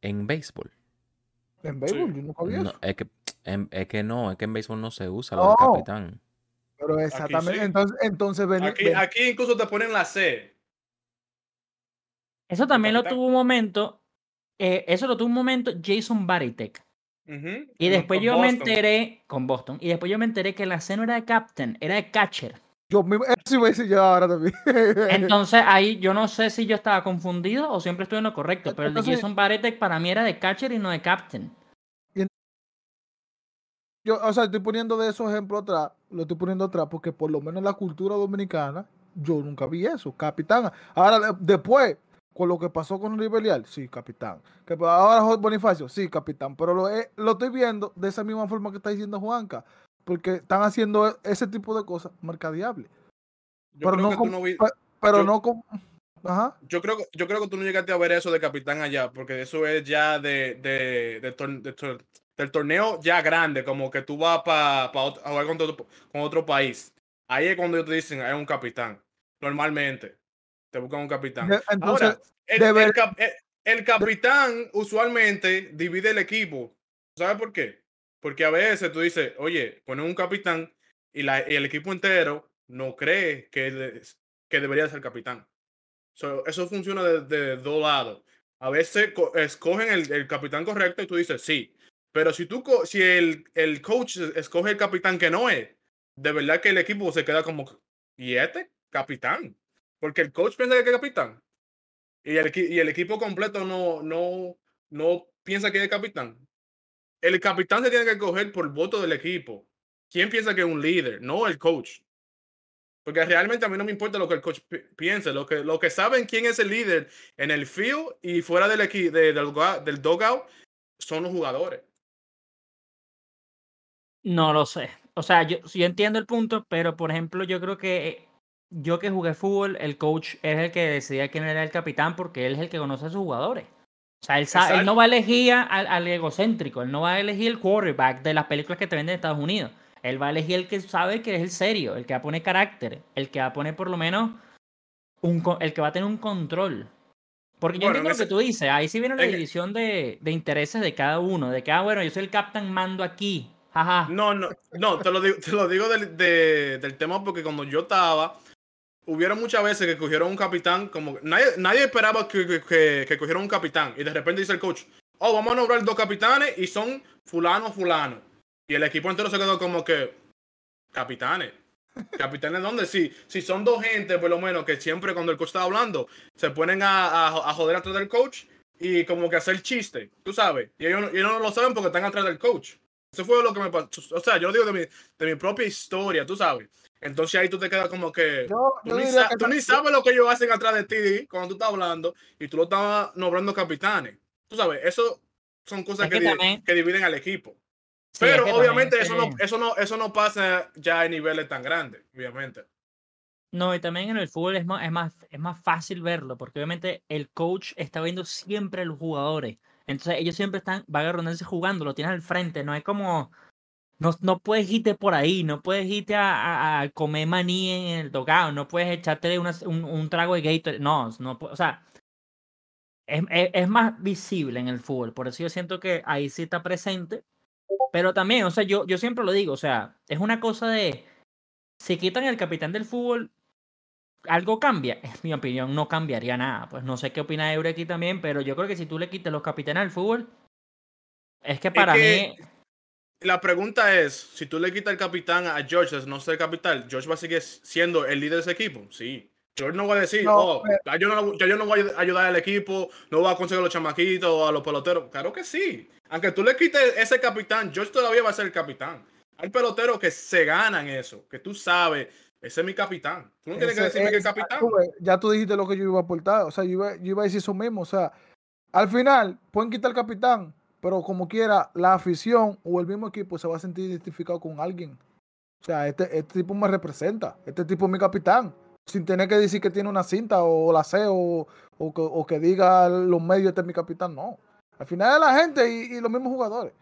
en béisbol. En béisbol, Sí. yo nunca vi No, eso. es, que, en- es que no, es que en béisbol no se usa lo del No. capitán. Pero exactamente. sí. Entonces, entonces ven- Aquí, ven- aquí incluso te ponen la C. Eso también lo tuvo un momento, eh, eso lo tuvo un momento Jason Baritek. Y después con yo me enteré, con Boston, y después yo me enteré que la C no era de captain, era de catcher. yo mismo, eso iba a decir yo ahora también. Entonces ahí yo no sé si yo estaba confundido o siempre estoy en lo correcto, pero el de Jason Baritek para mí era de catcher y no de captain. yo, o sea, estoy poniendo de esos ejemplos atrás, lo estoy poniendo atrás porque por lo menos en la cultura dominicana yo nunca vi eso, capitán. Ahora de- después, con lo que pasó con Rivelial, sí, capitán. Que pa- ahora Bonifacio, sí, capitán. Pero lo, he- lo estoy viendo de esa misma forma que está diciendo Juanca, porque están haciendo e- ese tipo de cosas mercadiables. Yo pero creo no que tú no vi- pe- Pero yo- no con... Ajá. yo creo, que- yo creo que tú no llegaste a ver eso de capitán allá, porque eso es ya de, de, de tor- de tor- del torneo ya grande, como que tú vas para a jugar con otro, con otro país. Ahí es cuando ellos te dicen, hay un capitán. Normalmente, te buscan un capitán. Entonces, Ahora, el, cap- capitán usualmente divide el equipo. ¿Sabes por qué? Porque a veces tú dices, oye, ponen un capitán y, la, y el equipo entero no cree que, que debería ser capitán. So, eso funciona de, de dos lados. A veces co- escogen el, el capitán correcto y tú dices sí. Pero si tú si el, el coach escoge el capitán que no es, de verdad que el equipo se queda como ¿y este? Capitán. Porque el coach piensa que es capitán. Y el, equipo completo no, no, no piensa que es capitán. El capitán se tiene que coger por voto del equipo. ¿Quién piensa que es un líder? No el coach. Porque realmente a mí no me importa lo que el coach pi- piense. Lo que, lo que saben quién es el líder en el field y fuera del, de- del, del dugout son los jugadores. No lo sé. O sea, yo, yo entiendo el punto, pero por ejemplo, yo creo que eh, yo que jugué fútbol, el coach es el que decidía quién era el capitán porque él es el que conoce a sus jugadores. O sea, él, sa- él no va a elegir al, al egocéntrico, él no va a elegir el quarterback de las películas que te venden en Estados Unidos. Él va a elegir el que sabe que es el serio, el que va a poner carácter, el que va a poner por lo menos un, el que va a tener un control. Porque yo Bueno, entiendo en lo que tú dices, ahí sí viene la en- división de, de intereses de cada uno, de que, ah, bueno, yo soy el captain, mando aquí, jaja. No, no, no, te lo digo, te lo digo del, de- del tema porque cuando yo estaba, hubieron muchas veces que cogieron un capitán, como nadie, nadie esperaba que, que, que- que cogieran un capitán y de repente dice el coach, oh, vamos a nombrar dos capitanes y son fulano, fulano. Y el equipo entero se quedó como que, capitanes. ¿Capitanes dónde? Sí, si son dos gente, por lo menos, que siempre cuando el coach está hablando, se ponen a, a, a joder atrás del coach y como que hacer chiste, tú sabes. Y ellos, no- ellos no lo saben porque están atrás del coach. Eso fue lo que me pasó. O sea, yo lo digo de mi, de mi propia historia, tú sabes. Entonces ahí tú te quedas como que... Tú ni, diría sa- que tú ni sabes lo que ellos hacen atrás de ti cuando tú estás hablando y tú lo estás nombrando capitanes. Tú sabes, eso son cosas Es que, que también- que dividen al equipo. Sí, es Pero que obviamente es eso no, eso no, eso no pasa ya a niveles tan grandes, obviamente. No, y también en el fútbol es más, es más, es más fácil verlo, porque obviamente el coach está viendo siempre a los jugadores. Entonces ellos siempre están, van a jugando, lo tienes al frente, no es como, no, no puedes irte por ahí, no puedes irte a, a- a comer maní en el dogado, no puedes echarte una- un, un trago de Gatorade, no, no, o sea, es, es- es más visible en el fútbol, por eso yo siento que ahí sí está presente, pero también, o sea, yo, yo siempre lo digo, o sea, es una cosa de, si quitan el capitán del fútbol, algo cambia. En mi opinión, no cambiaría nada. Pues no sé qué opina Eure aquí también, pero yo creo que si tú le quitas los capitanes al fútbol, es que para que- mí. La pregunta es, si tú le quitas el capitán a George, no ser capitán, George va a seguir siendo el líder de ese equipo. Sí. George no va a decir, No, oh, yo, no, yo no voy a ayudar al equipo, no voy a conseguir a los chamaquitos o a los peloteros. Claro que sí. Aunque tú le quites ese capitán, George todavía va a ser el capitán. Hay peloteros que se ganan eso, que tú sabes, ese es mi capitán. Tú no tienes que Ese decirme que es capitán. tú ya tú dijiste lo que yo iba a aportar. O sea, yo iba, yo iba a decir eso mismo. O sea, al final pueden quitar al capitán, pero como quiera, la afición o el mismo equipo se va a sentir identificado con alguien. O sea, este, este tipo me representa. Este tipo es mi capitán. Sin tener que decir que tiene una cinta o la sé o, o, que, o que diga los medios, este es mi capitán. No. Al final es la gente y, los mismos jugadores.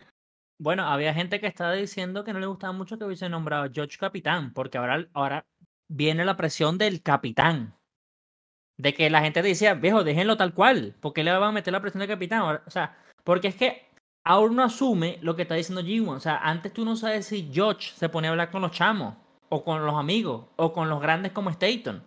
Bueno, había gente que estaba diciendo que no le gustaba mucho que hubiese nombrado George capitán, porque ahora, ahora viene la presión del capitán. De que la gente decía, viejo, déjenlo tal cual. ¿Por qué le van a meter la presión del capitán? O sea, porque es que ahora uno asume lo que está diciendo G1. O sea, antes tú no sabes si George se ponía a hablar con los chamos, o con los amigos, o con los grandes como Staton.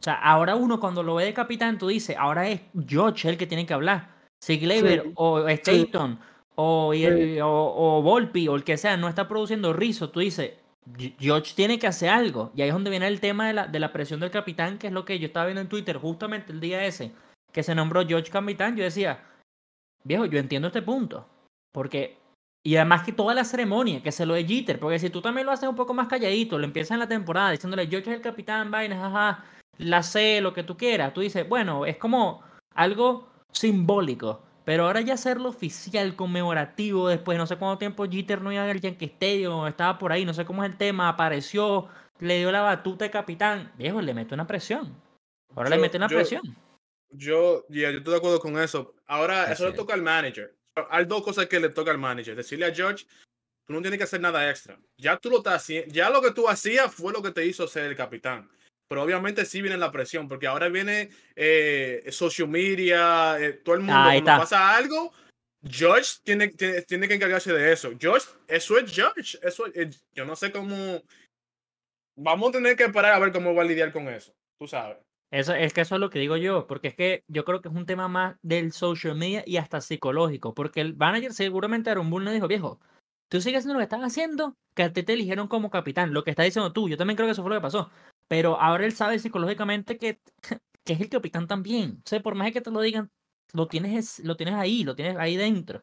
O sea, ahora uno cuando lo ve de capitán, tú dices, ahora es George el que tiene que hablar. Si Gleyber Sí, o Staton o, Sí. o, o Volpi o el que sea no está produciendo rizo, tú dices, "G- George tiene que hacer algo. Y ahí es donde viene el tema de la, de la presión del capitán, que es lo que yo estaba viendo en Twitter justamente el día ese, que se nombró George capitán. Yo decía, viejo, yo entiendo este punto. Porque, y además que toda la ceremonia, que se lo de Jeter, porque si tú también lo haces un poco más calladito, lo empiezas en la temporada diciéndole, George es el capitán, vainas, ajá, la C, lo que tú quieras, tú dices, bueno, es como algo simbólico. Pero ahora ya hacerlo oficial, conmemorativo, después no sé cuánto tiempo Jeter no iba al Yankee Stadium, estaba por ahí, no sé cómo es el tema, apareció, le dio la batuta de capitán. Viejo, le mete una presión. Ahora le mete una yo- presión. Yo, yeah, yo estoy de acuerdo con eso. Ahora, Así eso le es. toca al manager. Hay dos cosas que le toca al manager. Decirle a George, tú no tienes que hacer nada extra. Ya tú lo estás haciendo. Ya lo que tú hacías fue lo que te hizo ser el capitán. Pero obviamente sí viene la presión, porque ahora viene eh, social media, eh, todo el mundo. Ahí Cuando está. pasa algo, George tiene, tiene, tiene que encargarse de eso. George, eso es George. Eso es- yo no sé cómo. Vamos a tener que esperar a ver cómo va a lidiar con eso. Tú sabes. Eso, es que eso es lo que digo yo, porque es que yo creo que es un tema más del social media y hasta psicológico, porque el manager seguramente Aaron Boone le dijo, viejo, tú sigues haciendo lo que estás haciendo, que a ti te eligieron como capitán, lo que estás diciendo tú, yo también creo que eso fue lo que pasó, pero ahora él sabe psicológicamente que, que es el capitán también, o sea, por más que te lo digan, lo tienes, es- lo tienes ahí, lo tienes ahí dentro.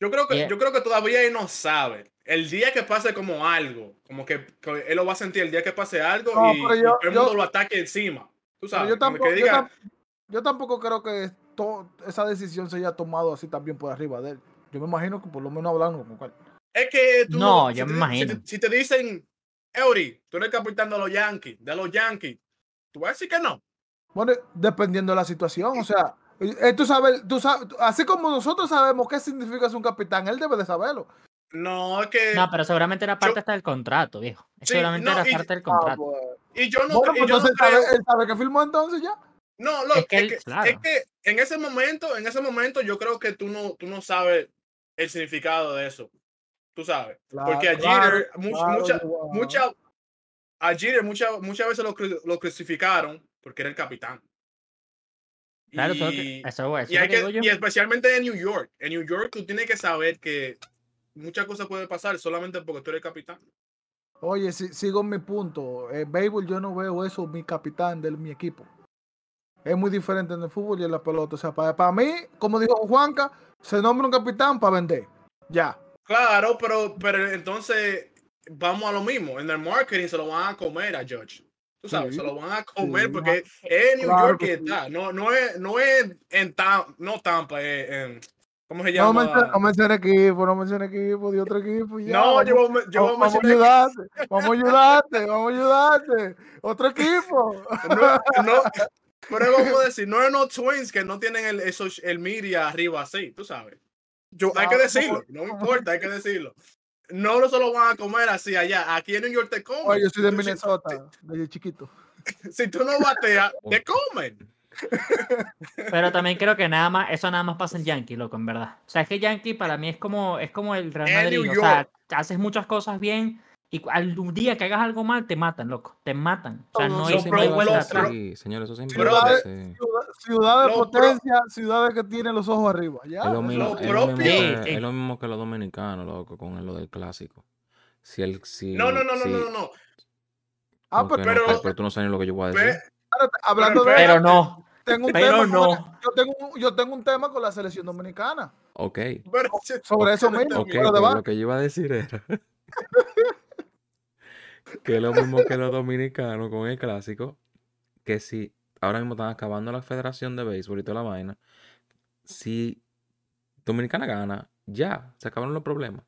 Yo creo que, Yeah. yo creo que todavía él no sabe. El día que pase como algo, como que, que él lo va a sentir el día que pase algo No, y, pero y yo- todo el yo- mundo lo ataque encima. Tú Pero sabes, yo, que tampoco, yo, tampoco creo que to- esa decisión se haya tomado así también por arriba de él. Yo me imagino que por lo menos hablando con cual. es que tú No, si yo te me si imagino. te- Si te, dicen, Eury, tú eres capitán de los Yankees, de los Yankees, tú vas a decir que no. Bueno, dependiendo de la situación, o sea, eh, tú sabes, tú sabes, así como nosotros sabemos qué significa ser un capitán, él debe de saberlo. No, es que. No, pero seguramente era yo- parte hasta del contrato, viejo. Sí, seguramente no, era y- parte del Ah, contrato. Y yo no, Bueno, y pues yo no entonces él sabe, creo- él sabe que firmó entonces ya. No, lo, Es es que claro. es que en ese momento, en ese momento, yo creo que tú no, tú no sabes el significado de eso. Tú sabes. Porque a Claro, Jeter, mu- claro, mucha, mucha, a Jeter muchas muchas veces lo, lo crucificaron porque era el capitán. Claro, eso, es lo Y- eso, eso y, hay que y especialmente en New York. En New York tú tienes que saber que muchas cosas pueden pasar solamente porque tú eres capitán. Oye, si- sigo mi punto. En béisbol yo no veo eso, mi capitán de mi equipo. Es muy diferente en el fútbol y en la pelota. O sea, para, mí, como dijo Juanca, se nombra un capitán para vender. Ya. Claro, pero, pero entonces vamos a lo mismo. En el marketing se lo van a comer a George. Tú sabes, Sí, se lo van a comer sí. porque es New Claro York que sí. está. No, no es, no es en Tampa, no Tampa, es en, ¿Cómo se No llama? no mencione equipo, no mencione equipo, de otro equipo. ya, No, vamos, yo, voy a- yo a vamos, vamos a mencionar ayudarte, vamos a ayudarte, vamos a ayudarte. Otro equipo. No, no, pero vamos a decir, no eran los Twins que no tienen el, eso, el media arriba así, tú sabes. Yo, hay No, que ¿cómo? decirlo, no me importa, hay que decirlo. No lo solo van a comer así allá, aquí en New York te comen. Oye, yo soy de Minnesota, desde chiquito. Si, tú no bateas, te comen. Pero también creo que nada más, eso nada más pasa en Yankee, loco, en verdad. O sea, es que Yankee para mí es como, es como el Real Madrid. O sea, haces muchas cosas bien y al día que hagas algo mal, te matan, loco. Te matan. O sea, no no hay lo- vuelta lo- atrás. Sí, señores, eso lo Ciudades, ciudad- ciudades de Lo pro- potencia, ciudades que tienen los ojos arriba. Ya, Es lo mismo, lo es lo propio. mismo Sí, que, sí. es lo mismo que los dominicanos, loco, con lo del clásico. Si el, si, No, no, no, no, si- no, no, no. Ah, pero, pero- pero, tú no sabes ni lo que yo voy a decir. Hablando de Pero no. Tengo un pero tema no. con- yo, tengo, un- yo tengo un tema con la selección dominicana. Ok, pero- Sobre eso mismo. ok, pero de pero va- lo que yo iba a decir era que es lo mismo que los dominicanos con el clásico, que si ahora mismo están acabando la Federación de Béisbol y toda la vaina, si Dominicana gana, ya, se acabaron los problemas.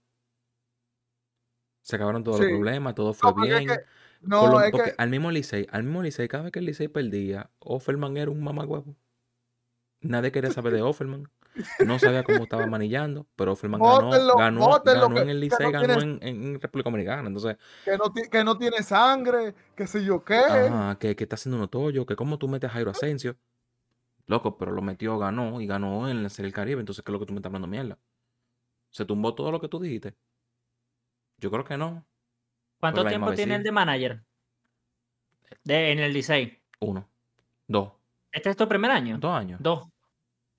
Se acabaron todos los problemas, todo fue No, porque es bien. que- no, lo- es porque que al mismo Licey, al mismo Licey, cada vez que el Licey perdía, Offerman era un mamagüevo. Nadie quería saber de Offerman. No sabía cómo estaba manillando, pero Offerman ganó, Bótenlo, ganó, bótenlo, ganó que- en el Licey, no ganó tiene- en, en República Dominicana. Entonces, que no, que no tiene sangre, que sé yo qué. ajá, que, que está haciendo uno toyo, que cómo tú metes a Jairo Asensio. Loco, pero lo metió, ganó y ganó en la Serie del Caribe. Entonces, ¿qué es lo que tú me estás hablando mierda? ¿Se tumbó todo lo que tú dijiste? Yo creo que no. ¿Cuánto tiempo tiene el de manager? De, en el Licey. Uno. Dos. ¿Este es tu primer año? Dos años. Dos.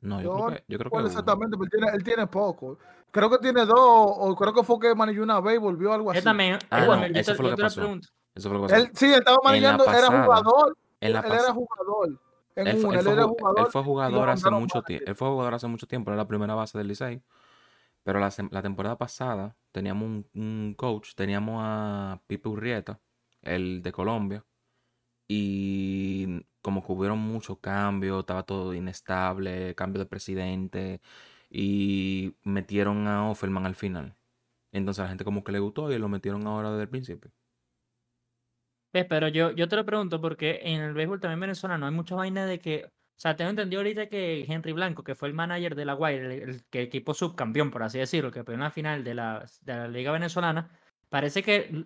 No, yo, Yo creo que, yo creo que ¿Cuál uno. exactamente? Pero él tiene, él tiene poco. Creo que tiene dos, o creo que fue que manilló una vez y volvió algo así. Yo también. Ah, no, bueno, yo eso te- fue lo yo que te lo pasó. pregunto. Eso fue lo que pasó. Él, sí, él estaba manillando, era jugador. En la él era jugador. En Él, fue- una, él él, fue, era ju- él jugador. fue jugador hace mucho tiempo. Él fue jugador hace mucho tiempo, era la primera base del Licey. Pero la, la temporada pasada teníamos un, coach, teníamos a Pipe Urrieta, el de Colombia. Y como que hubieron muchos cambios, estaba todo inestable, cambio de presidente. Y metieron a Offerman al final. Entonces a la gente como que le gustó y lo metieron ahora desde el principio. Pero yo, yo te lo pregunto porque en el béisbol también venezolano hay mucha vaina de que. O sea, tengo entendido ahorita que Henry Blanco, que fue el manager de la Guaira, el, el equipo subcampeón, por así decirlo, que peleó en la final de la, de la Liga Venezolana, parece que.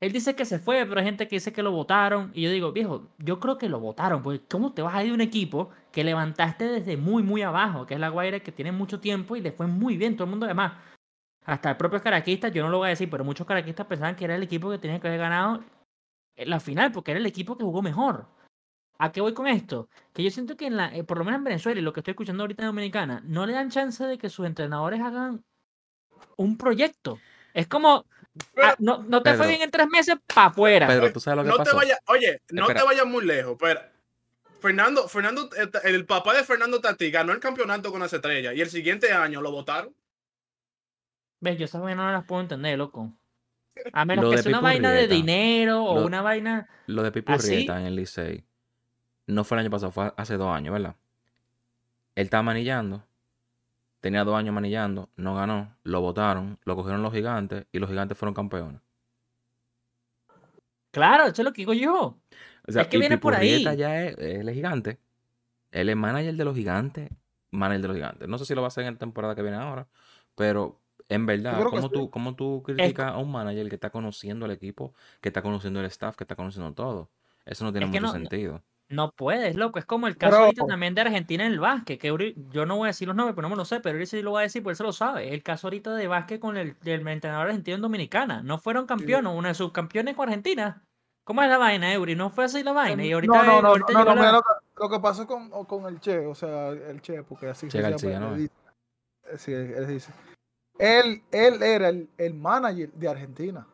Él dice que se fue, pero hay gente que dice que lo votaron. Y yo digo, viejo, yo creo que lo votaron, porque ¿cómo te vas a ir de un equipo que levantaste desde muy, muy abajo, que es la Guaira, que tiene mucho tiempo y le fue muy bien? Todo el mundo, además, hasta el propio caraquista, yo no lo voy a decir, pero muchos caraquistas pensaban que era el equipo que tenía que haber ganado la final, porque era el equipo que jugó mejor. ¿A qué voy con esto? Que yo siento que en la, eh, por lo menos en Venezuela y lo que estoy escuchando ahorita en Dominicana, no le dan chance de que sus entrenadores hagan un proyecto. Es como, Pero- ah, no, no te fue Pedro. bien en tres meses, para afuera. Pero tú sabes lo que no te vayas, oye, no Espera. te vayas muy lejos, pero Fernando, Fernando, el, el papá de Fernando Tati ganó el campeonato con las estrellas y el siguiente año lo votaron. ¿Ves? Yo esas vainas no las puedo entender, loco. A menos Lo que de sea una vaina de dinero o Lo- una vaina... Lo de Pipo ¿Así? Urrieta en el Licey no fue el año pasado, fue hace dos años, ¿verdad? Él estaba manillando, tenía dos años manillando, no ganó, lo votaron, lo cogieron los gigantes y los gigantes fueron campeones. Claro, eso es lo que digo yo. O sea, Es que y viene por ahí. Ya es, él es gigante. Él es manager de los gigantes, manager de los gigantes. No sé si lo va a hacer en la temporada que viene ahora, pero en verdad, ¿cómo tú, cómo tú criticas a un manager que está conociendo al equipo, que está conociendo el staff, que está conociendo todo? Eso no tiene Es mucho no- no- sentido. No puedes, loco. Es como el caso Pero- ahorita también de Argentina en el básquet. Que Uri- yo no voy a decir los nombres, pero no me lo sé. Pero él sí lo va a decir, porque él se lo sabe. El caso ahorita de básquet con el, entrenador argentino en Dominicana. No fueron campeones, una de subcampeones con Argentina. ¿Cómo es la vaina, Eury? No fue así la vaina. Y ahorita, no, no, no, ahorita no, no, la- lo, que, lo que pasó con, el Che, o sea, el Che, porque así se llama, él dice. Sí, él dice. Él, él era el, el manager de Argentina.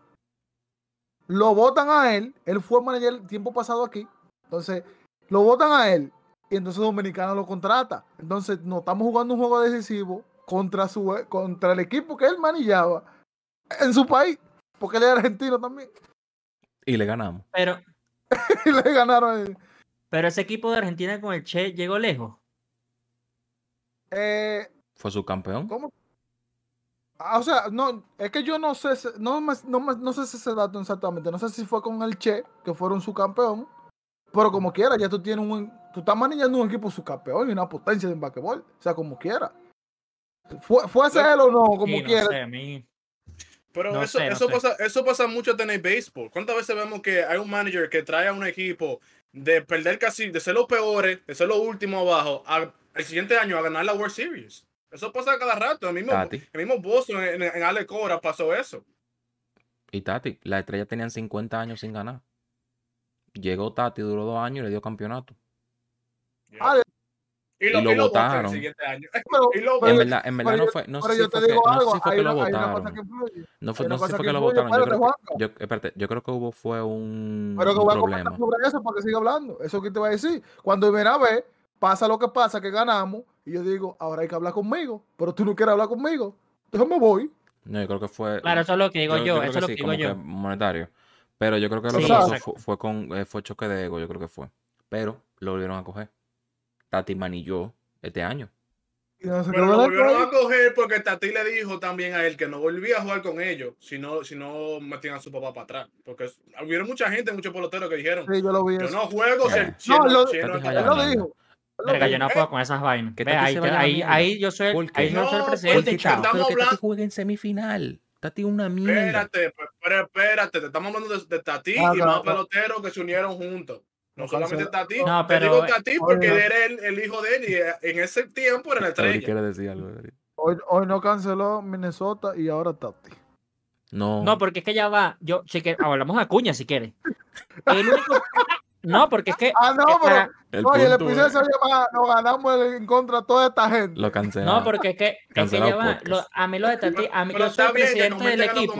Lo votan a él, él fue manager el tiempo pasado aquí, entonces lo votan a él y entonces Dominicano lo contrata. Entonces no estamos jugando un juego decisivo contra, su, contra el equipo que él manillaba en su país, porque él era argentino también. Y le ganamos. Pero, Y le ganaron. a él. pero ese equipo de Argentina con el Che llegó lejos. Eh, Fue subcampeón. ¿Cómo? Ah, o sea, no, es que yo no sé, no, me- no, me- no sé si ese dato exactamente, no sé si fue con el Che, que fueron su campeón, pero como quiera, ya tú tienes un, tú estás manejando un equipo subcampeón y una potencia en basquetbol, o sea, como quiera. Fue, fuese él o no, como Sí, no quiera. sé, a mí- Pero No eso, sé, no eso, sé. Pasa, eso pasa mucho en el béisbol. ¿Cuántas veces vemos que hay un manager que trae a un equipo de perder casi, de ser los peores, de ser los últimos abajo, a- el siguiente año a ganar la World Series? Eso pasa cada rato. El mismo, Tati. el mismo Boston en, en Ale Cora pasó eso. Y Tati, las estrellas tenían 50 años sin ganar. Llegó Tati, duró dos años y le dio campeonato. Ah, y lo, y lo y lo votan votaron. Pero, pero- En verdad, en verdad no fue, no sé pero si yo te fue que, digo no sé algo, si fue que lo votaron. No, fue, no sé si fue que que lo votaron. Yo creo, espérate, Juanca. yo, espérate, yo creo que hubo fue un, Pero que un voy a comentar problema. sobre eso para que siga hablando. Eso que te voy a decir. Cuando viene a ver, pasa lo que pasa, que ganamos, y yo digo, ahora hay que hablar conmigo, pero tú no quieres hablar conmigo. Entonces me voy. No, yo creo que fue. Claro, eso es lo que digo yo, eso es lo sí, que digo yo. monetario. Pero yo creo que lo Sí, que pasó fue, fue con eh, fue choque de ego, yo creo que fue. Pero lo volvieron a coger. Tati manilló este año. No Pero lo volvieron a coger porque Tati le dijo también a él que no volvía a jugar con ellos si no, si no metían a su papá para atrás. Porque hubieron mucha gente, muchos peloteros que dijeron, Sí, yo lo vi. yo no juego Eh. si No, lo- si no lo dijo. Verga, yo no puedo con esas vainas. Ve, ahí, ahí, ahí yo soy ahí yo soy el No, presidente, porque chao. estamos pero que Tati hablando- juegue en semifinal. Tati una mierda. Espérate, pe- pero espérate, te estamos hablando de, de Tati Ah, y no, más no. peloteros que se unieron juntos. No No, solamente. Tati, No, te pero, digo eh, Tati porque oiga. era el, el hijo de él y eh, en ese tiempo era la estrella. quiere decir algo. Gabriel. Hoy, hoy no canceló Minnesota y ahora Tati. No. No, porque es que ya va. Yo, si que, hablamos a Cuña si quieres. El único- No, porque es que. Ah, no, pero. el Oye, el episodio se llama Nos ganamos el- en contra de toda esta gente. lo cancelaron. No, porque es que, es que Cancelado ya va. podcast. Lo- a mí lo de Tati. A mí, Pero yo soy el bien presidente del equipo.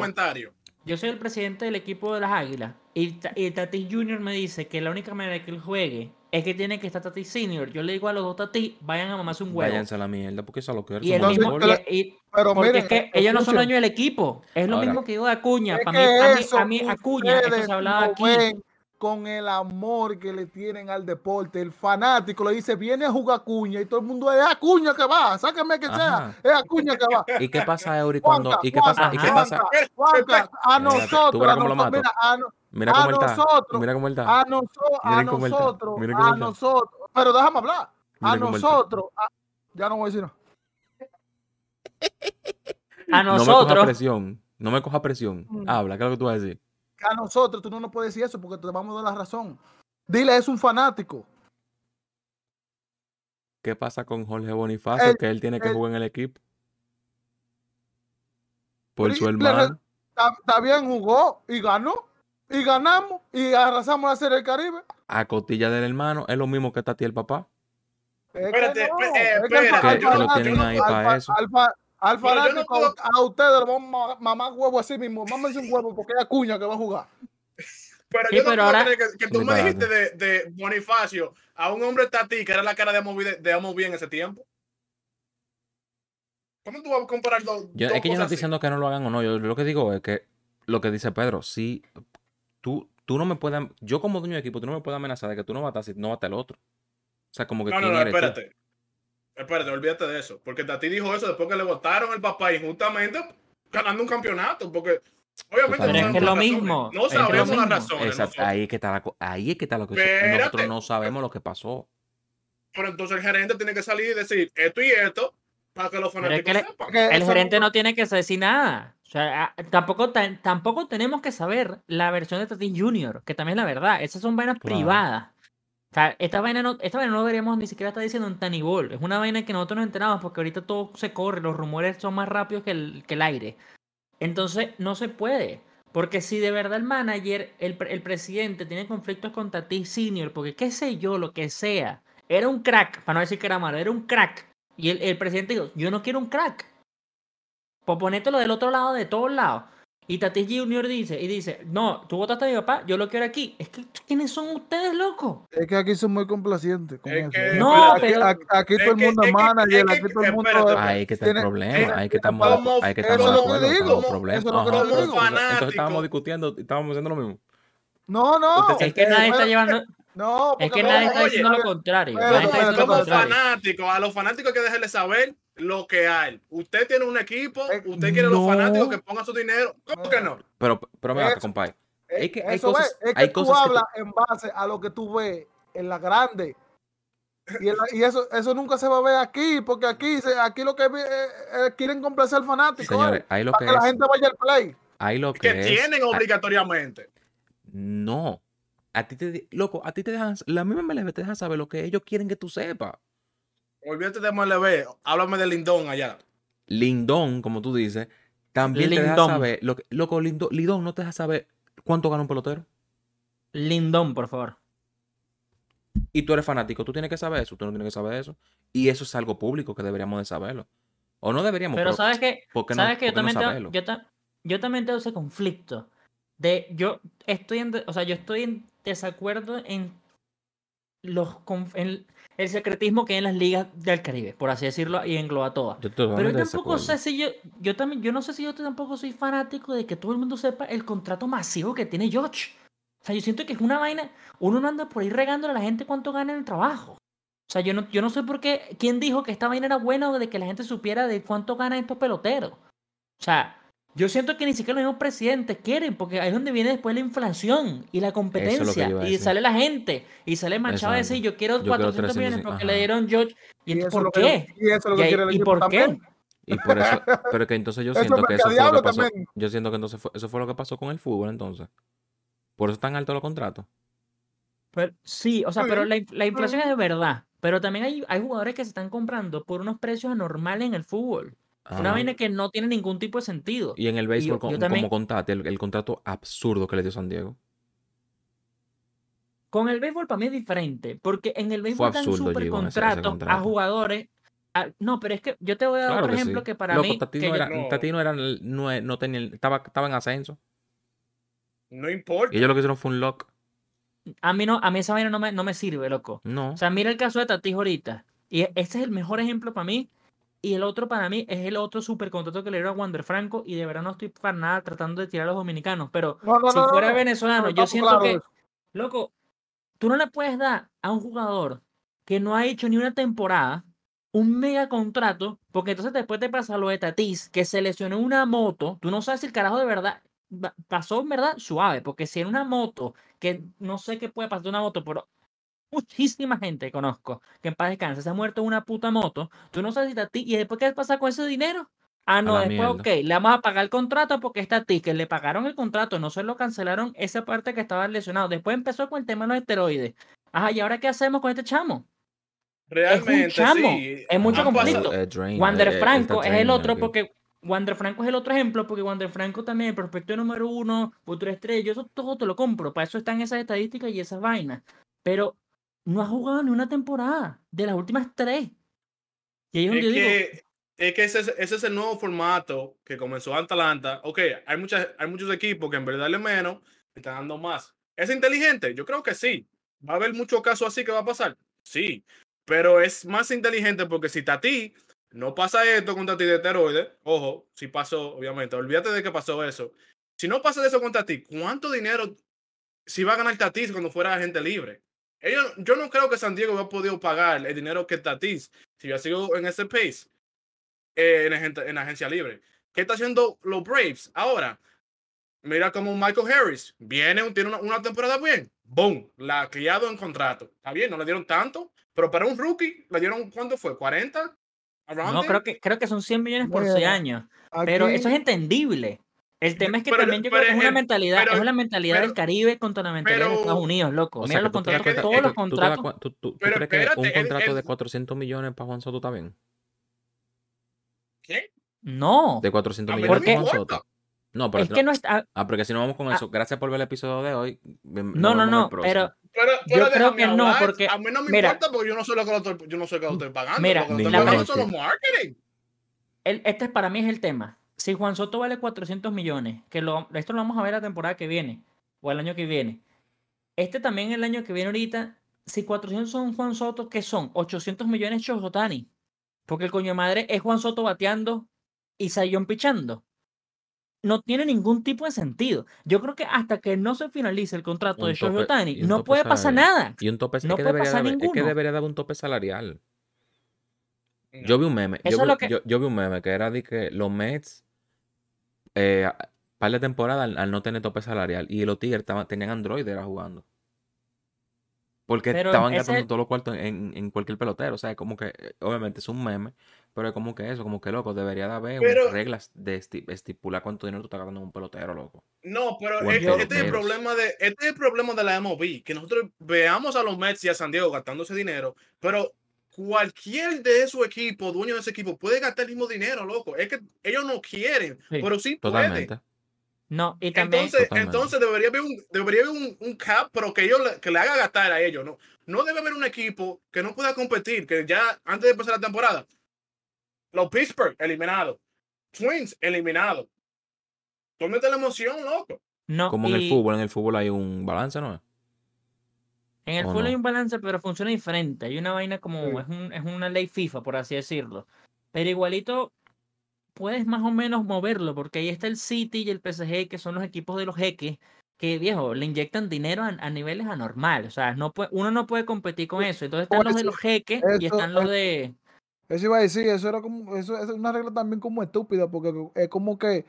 Yo soy el presidente del equipo de las Águilas. Y, y Tati Junior me dice que la única manera de que él juegue es que tiene que estar Tati Senior. Yo le digo a los dos Tati, vayan a mamarse un huevo. Váyanse a la mierda, porque eso es lo que Y el mismo. y- y- Pero porque miren, es que ellos no son dueños del equipo. Es lo Ahora, mismo que digo de Acuña. Para mí, a mí, a mí Acuña, esto se hablaba lo aquí. ven con el amor que le tienen al deporte. El fanático le dice, viene a jugar Acuña y todo el mundo es Acuña que va, sáqueme que sea, es Acuña que va. ¿Y qué pasa, Eury, cuando. Juanca, ¿Y qué pasa? ¿Y qué pasa? Juanca, a nosotros, a nosotros, mira, a, Mira nosotros, Mira cómo está. a, noso- nosotros, cómo a nosotros, pero déjame hablar, a nosotros, a- ya no voy a decir nada. A No me coja nosotros. presión. No me coja presión. Mm. Habla, ¿qué es lo que tú vas a decir? A nosotros tú no nos puedes decir eso porque te vamos a dar la razón. Dile, es un fanático. ¿Qué pasa con Jorge Bonifacio? El- que él tiene que el- jugar en el equipo. Por su hermano. Está, está bien, jugó y ganó. Y ganamos y arrasamos la Serie del Caribe. A costilla del hermano. Es lo mismo que Tati el papá. Espérate, espérate, Que- lo tienen ahí para eso. Al, al no fanático, puedo- a ustedes le vamos a mamar huevo así mismo. Mámense un huevo porque es Acuña que va a jugar. Pero Sí, yo no pero puedo ahora- creer que, que tú me dijiste de, de Bonifacio a un hombre Tati que era la cara de Amobi de, de Amobi en ese tiempo. ¿Cómo tú vas a comparar dos, Yo, dos es que yo no estoy así? diciendo que no lo hagan o no. Yo lo que digo es que lo que dice Pedro, si tú, tú no me puedes. Yo como dueño de equipo, tú no me puedes amenazar de que tú no matas si no mata el otro. O sea, como que No, no, quién no, eres tú? Espérate. Olvídate de eso. Porque Tati dijo eso después que le votaron el papá injustamente ganando un campeonato. Porque obviamente Pero es que lo razones. mismo, No sabemos las razones. Exacto, ahí es que está la ahí es que está lo que Espérate. nosotros no sabemos lo que pasó. Pero entonces el gerente tiene que salir y decir esto y esto para que los es fanáticos que sepan. El gerente no tiene que decir nada. O sea, ah, tampoco, tampoco tenemos que saber la versión de Tatín Junior, que también es la verdad. Esas son vainas Claro. privadas. Esta vaina, no, esta vaina no deberíamos ni siquiera estar diciendo en Tanibol. Es una vaina que nosotros nos enteramos porque ahorita todo se corre, los rumores son más rápidos que el, que el aire. Entonces, no se puede. Porque si de verdad el manager, el, el presidente, tiene conflictos con Tati Senior, porque qué sé yo, lo que sea, era un crack, para no decir que era malo, era un crack. Y el, el presidente dijo, yo no quiero un crack. Pues ponételo del otro lado, de todos lados. Y Tati Junior dice, y dice, no, tú votaste a mi papá, yo lo quiero aquí. Es que, ¿quiénes son ustedes, loco? Es que aquí son muy complacientes con Es eso. que- No, aquí, pero- aquí- aquí todo el que- mundo es manager, es que- aquí todo el mundo Ahí que está el tiene- problema, ahí que como- ahí que eso estamos es de lo que acuerdo, digo, estamos de como- problema. eso es lo que Ajá, digo. entonces- estábamos discutiendo, estábamos diciendo lo mismo. No, no. Es que nadie está pero- llevando, No, es que nadie está diciendo lo contrario. Como fanáticos, a los fanáticos hay que dejarles saber lo que hay. Usted tiene un equipo, Eh, usted quiere los fanáticos no. que pongan su dinero. ¿Cómo que no? Pero, pero mira, compadre. Eh, Es que hay cosas- es, es que hay tú cosas que hablas en base a lo que tú ves en la grande. Y, en la- y eso, eso nunca se va a ver aquí, porque aquí, se- aquí lo que eh, eh, quieren complacer al fanático. Señores, eh, ahí lo para que que la gente vaya al play. Ahí lo Que, que es. tienen obligatoriamente. No. A ti te. Loco, a ti te dejan. La misma MLB te deja saber lo que ellos quieren que tú sepas. Olvídate de MLB. Háblame de Lindón allá. Lindón, como tú dices, también te deja Lindón. saber. Lo que, loco, Lindo- Lindón no te deja saber cuánto gana un pelotero. Lindón, por favor. Y tú eres fanático, tú tienes que saber eso, tú no tienes que saber eso. Y eso es algo público que deberíamos de saberlo. O no deberíamos, Pero sabes que, ¿por qué no- sabes que yo por qué no también, tengo, saberlo? yo, ta- yo también tengo ese conflicto de yo estoy en, de- o sea, yo estoy en desacuerdo en los en el secretismo que hay en las ligas del Caribe, por así decirlo, y engloba todas. Yo Pero yo tampoco sé si yo, yo también, yo no sé si yo tampoco soy fanático de que todo el mundo sepa el contrato masivo que tiene George. O sea, yo siento que es una vaina, uno no anda por ahí regándole a la gente cuánto gana en el trabajo. O sea, yo no, yo no sé por qué, quién dijo que esta vaina era buena o de que la gente supiera de cuánto ganan estos peloteros. O sea, yo siento que ni siquiera los mismos presidentes quieren, porque ahí es donde viene después la inflación y la competencia. y sale la gente, y sale Machado a decir, yo quiero Yo quiero 400 millones 300, porque ajá. le dieron George. ¿Y, es por que- qué? y eso es lo ¿Y, que ahí- quiere el y equipo por también. qué? Y por eso, pero que entonces yo Eso siento que eso fue lo que pasó. también. Yo siento que entonces fue- eso fue lo que pasó con el fútbol entonces. Por eso están altos los contratos. Pero- sí, o sea, pero la, la inflación es de verdad. Pero también hay, hay jugadores que se están comprando por unos precios anormales en el fútbol. Una Ajá. vaina que no tiene ningún tipo de sentido. Y en el béisbol, yo con- también- como contate, el, el contrato absurdo que le dio San Diego. Con el béisbol para mí es diferente, porque en el béisbol dan super Gibbon, ese- ese contratos a jugadores. a- no, pero es que yo te voy a dar Claro otro que ejemplo sí. que para Loco, mí. Tati que no yo- era, no- Tati no era, no, no tenía, estaba, estaba en ascenso. No importa. Y ellos lo que hicieron fue un lock. a mí no, a mí esa vaina no me, no me sirve, loco. No. O sea, mira el caso de Tatis ahorita. Y e- ese es el mejor ejemplo para mí. Y el otro para mí es el otro super contrato que le dieron a Wander Franco. Y de verdad no estoy para nada tratando de tirar a los dominicanos. Pero No, no, si no, fuera no. venezolano, yo siento que, loco, tú no le puedes dar a un jugador que no ha hecho ni una temporada un mega contrato, porque entonces después te pasa lo de Tatis, que se lesionó una moto, tú no sabes si el carajo de verdad pasó en verdad suave, porque si en una moto, que no sé qué puede pasar de una moto, pero muchísima gente conozco que en paz descanse se ha muerto en una puta moto, tú no sabes si Tatis, y después qué pasa con ese dinero. Ah, no, después, mierda. ok, le vamos a pagar el contrato porque está Tatis, que le pagaron el contrato, no se lo cancelaron esa parte que estaba lesionado. Después empezó con el tema de los esteroides. Ajá, ¿y ahora qué hacemos con este chamo? Realmente, chamo, sí. es mucho conflicto. Eh, drain, Wander eh, eh, Franco es el otro porque Wander Franco es el otro ejemplo porque Wander Franco también, el prospecto número uno, futuro estrella, yo eso todo te lo compro, para eso están esas estadísticas y esas vainas. Pero no ha jugado ni una temporada de las últimas tres. Y ahí es digo, que, es que ese, es- ese es el nuevo formato que comenzó Atalanta. Ok, hay, muchas, hay muchos equipos que en vez de darle menos, le están dando más. ¿Es inteligente? Yo creo que sí. ¿Va a haber muchos casos así que va a pasar? Sí. Pero es más inteligente porque si Tati no pasa esto con Tati de esteroides, ojo, si pasó, obviamente, olvídate de que pasó eso. Si no pasa eso con Tati, ¿cuánto dinero si va a ganar Tatis cuando fuera agente libre? Ellos, yo no creo que San Diego hubiera podido pagar el dinero que Tatis, si hubiera sido en ese pace, eh, en, agente- en agencia libre. ¿Qué está haciendo los Braves ahora? Mira como Michael Harris viene, tiene una, una temporada bien. Boom, la ha criado en contrato. Está bien, no le dieron tanto, pero para un rookie le dieron, ¿cuánto fue? ¿40? Around no, there? creo que, creo que son 100 millones por 6 Mira, años. Pero Aquí- eso es entendible. El tema es que Pero- también yo pero creo que es una mentalidad, pero- es la mentalidad del pero- Caribe contra la mentalidad de Estados pero- Unidos, loco. O Mira sea, los que contratos, cuenta- todos los tú- te das contratos. tú- tú- tú Pero crees que un contrato de 400 millones para Juan Soto está bien? ¿Qué? No, De 400 A mí millones no para Juan. Soto. No, pero es que no está. Ah, porque si no vamos con Ah. eso, gracias por ver el episodio de hoy. No, no, no, próximo. pero Pero, Yo pero creo que no, porque- a mí no me mira. importa porque yo no soy lo que lo estoy, yo no soy lo que lo estoy pagando. Mira, lo que lo Ni estoy yo. pagando son los marketing. el- este para mí es el tema. Si Juan Soto vale 400 millones, que lo, esto lo vamos a ver la temporada que viene, o el año que viene. Este también el año que viene ahorita, si 400 son Juan Soto, ¿qué son? 800 millones Chojotani. Porque el coño de madre es Juan Soto bateando y Sayón pichando. No tiene ningún tipo de sentido. Yo creo que hasta que no se finalice el contrato Un de Shohei un no puede pasar nada. Y un tope, es No que puede debería pasar haber- es que debería dar un tope salarial. Yo vi un meme. Yo vi, que- yo- yo vi un meme que era de que los Mets, eh, par de temporada al, al no tener tope salarial, y los estaban- tenían Android era jugando. Porque Pero estaban ese- gastando todos los cuartos en, en cualquier pelotero. O sea, como que, eh, obviamente es un meme, pero es como que eso, como que loco, debería de haber Pero- reglas de esti- estipular cuánto dinero tú estás gastando en un pelotero, loco. No, pero que este es el problema de este es el problema de la MLB, que nosotros veamos a los Mets y a San Diego gastando ese dinero, pero cualquier de esos equipos, dueño de ese equipo, puede gastar el mismo dinero, loco. Es que ellos no quieren, Sí, pero sí pueden. Totalmente. No, y también. Entonces, Totalmente. entonces debería haber un, debería haber un, un cap, pero que ellos le, que le haga gastar a ellos, ¿no? No debe haber un equipo que no pueda competir, que ya antes de empezar la temporada, los Pittsburgh eliminados, Twins eliminados. ¿Dónde está la emoción, loco? no, Como en el fútbol, en el fútbol hay un balance, ¿no? En el ¿O fútbol hay un balance, pero funciona diferente. Hay una vaina como. Sí. Es, un- es una ley FIFA, por así decirlo. Pero igualito puedes más o menos moverlo, porque ahí está el City y el PSG, que son los equipos de los jeques, que viejo, le inyectan dinero a, a niveles anormales. O sea, no puede, uno no puede competir con eso. Entonces están los de los jeques y están los de. Eso iba a decir, eso era como, eso es una regla también como estúpida, porque es como que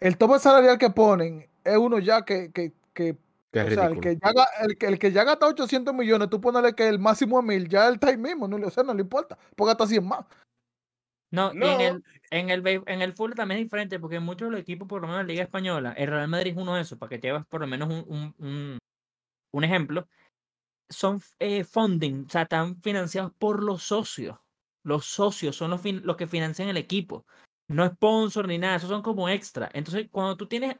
el tope salarial que ponen es uno ya que, que, que O sea, el que, ya, el, que, el que ya gasta 800 millones, tú ponele que el máximo es 1000, ya él está ahí mismo, no, le- o sea, no le importa, porque hasta 100 más. No, y en el, en el, en el fútbol también es diferente, porque muchos de los equipos, por lo menos en la Liga Española, el Real Madrid es uno de esos, para que te llevas por lo menos un, un, un, un ejemplo, son eh, funding, o sea, están financiados por los socios. Los socios son los, fin- los que financian el equipo. No sponsor ni nada, esos son como extra. Entonces, cuando tú tienes,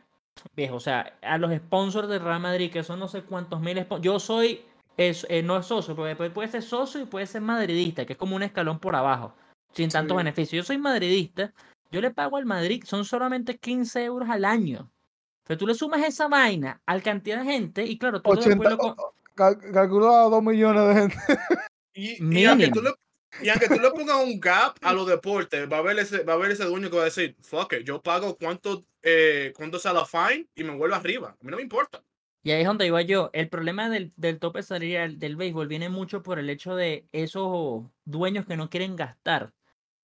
viejo, o sea, a los sponsors del Real Madrid, que son no sé cuántos mil sponsors, yo soy, es, eh, no es socio, porque puede- puede ser socio y puede ser madridista, que es como un escalón por abajo, sin tantos Sí. beneficios. Yo soy madridista, yo le pago al Madrid, son solamente 15 euros al año. Pero tú le sumas esa vaina al cantidad de gente y claro, tú 80, después lo co- cal- calculó a 2 millones de gente. Y, y aunque tú le, y aunque tú le pongas un gap a los deportes, va a haber ese, va a haber ese dueño que va a decir, fuck it, yo pago cuánto, eh, cuánto sea la fine y me vuelvo arriba. A mí no me importa. Y ahí es donde iba yo. El problema del, del tope salarial del béisbol viene mucho por el hecho de esos dueños que no quieren gastar.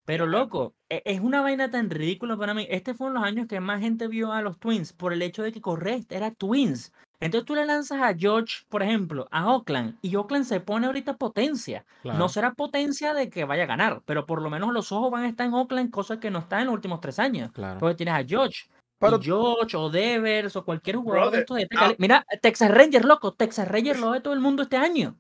Pero loco, e- es una vaina tan ridícula para mí. Este fueron los años que más gente vio a los Twins por el hecho de que correcto, era Twins. Entonces tú le lanzas a George, por ejemplo, a Oakland, y Oakland se pone ahorita potencia. Claro. No será potencia de que vaya a ganar, pero por lo menos los ojos van a estar en Oakland, cosa que no está en los últimos tres años. Claro. Porque tienes a George, Pero George o Devers o cualquier jugador de estos de este ah. Mira, Texas Rangers, loco. Texas Rangers lo ve todo el mundo este año.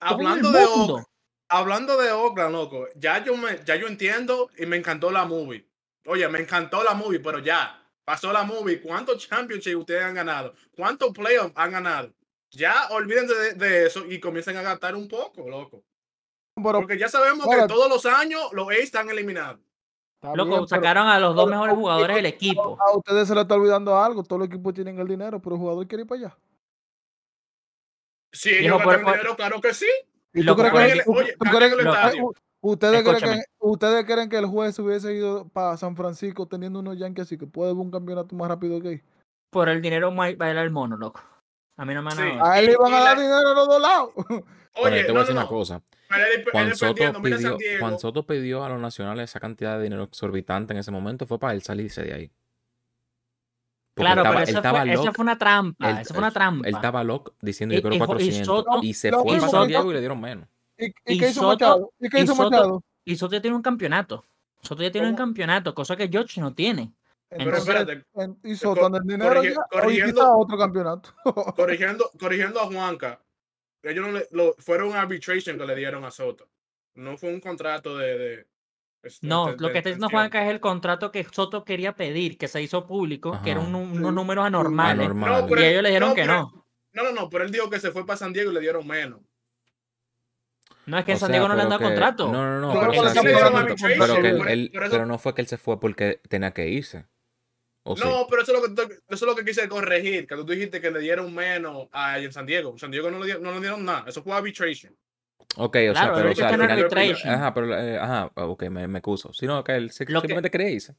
Hablando de, mundo. Oak- hablando de Oakland, loco, ya yo, me, ya yo entiendo y me encantó la movie. Oye, me encantó la movie, pero ya, pasó la movie. ¿Cuántos championships ustedes han ganado? ¿Cuántos playoffs han ganado? Ya olvídense de, de eso y comiencen a gastar un poco, loco. pero, Porque ya sabemos que todos los años los A's están eliminados. Está Loco, bien, pero sacaron a los dos pero- mejores jugadores del equipo. a ustedes se les está olvidando algo, todos los equipos tienen el dinero, pero el jugador quiere ir para allá. Si ellos gastan por- dinero, claro que sí. ¿Y tú crees que, el- oye, tú crees- el estadio. ustedes creen que ustedes creen que el juez hubiese ido para San Francisco teniendo unos Yankees así que puede ver un campeonato más rápido que ahí? Por el dinero va a bailar el mono, loco. A mí no me han Sí. A él le iban a dar la- dinero a los dos lados. Oye, yo te voy no, a decir no, una no. cosa. Juan Soto, pidió. Juan Soto pidió a los nacionales esa cantidad de dinero exorbitante en ese momento. Fue para él salirse de ahí. Porque Claro, estaba, pero él esa estaba fue, fue una trampa. Él- esa fue una trampa. Él estaba loco diciendo Y- yo quiero y Jo- y 400. Soto- Y se fue y para San Diego y le dieron menos. ¿Y, y Y qué hizo Soto- Machado? ¿Y qué y hizo Soto- Machado? Y Soto ya tiene un campeonato. Soto ya tiene un campeonato, cosa que George no tiene. Pero Entonces- espérate, En- y Soto anda en dinero corrigi- ya, corrigiendo- otro campeonato. corrigiendo, corrigiendo a Juanca, ellos no le, lo, fueron un arbitration que le dieron a Soto. No fue un contrato de. de- este, No, de- lo que está diciendo. Juanca es el contrato que Soto quería pedir, que se hizo público, que eran un- unos números anormales. Anormal. No, pero- Y ellos le dijeron no, que pero- no. No, no, no, pero él dijo que se fue para San Diego y le dieron menos. No es que en O San sea, Diego no le han pero dado que- contrato. No, no, no. Pero pero, sí, pero- pero que él- pero no fue que él se fue porque tenía que irse. No, pero eso es, lo que, eso es lo que quise corregir, que tú dijiste que le dieron menos a en San Diego. San Diego no le, dieron, no le dieron nada. Eso fue arbitration. Ok, o sea, Claro, pero o sea, al final. arbitration. Ajá, pero. eh, ajá, ok, me, me excuso. Sino que él se- Lo que- simplemente irse.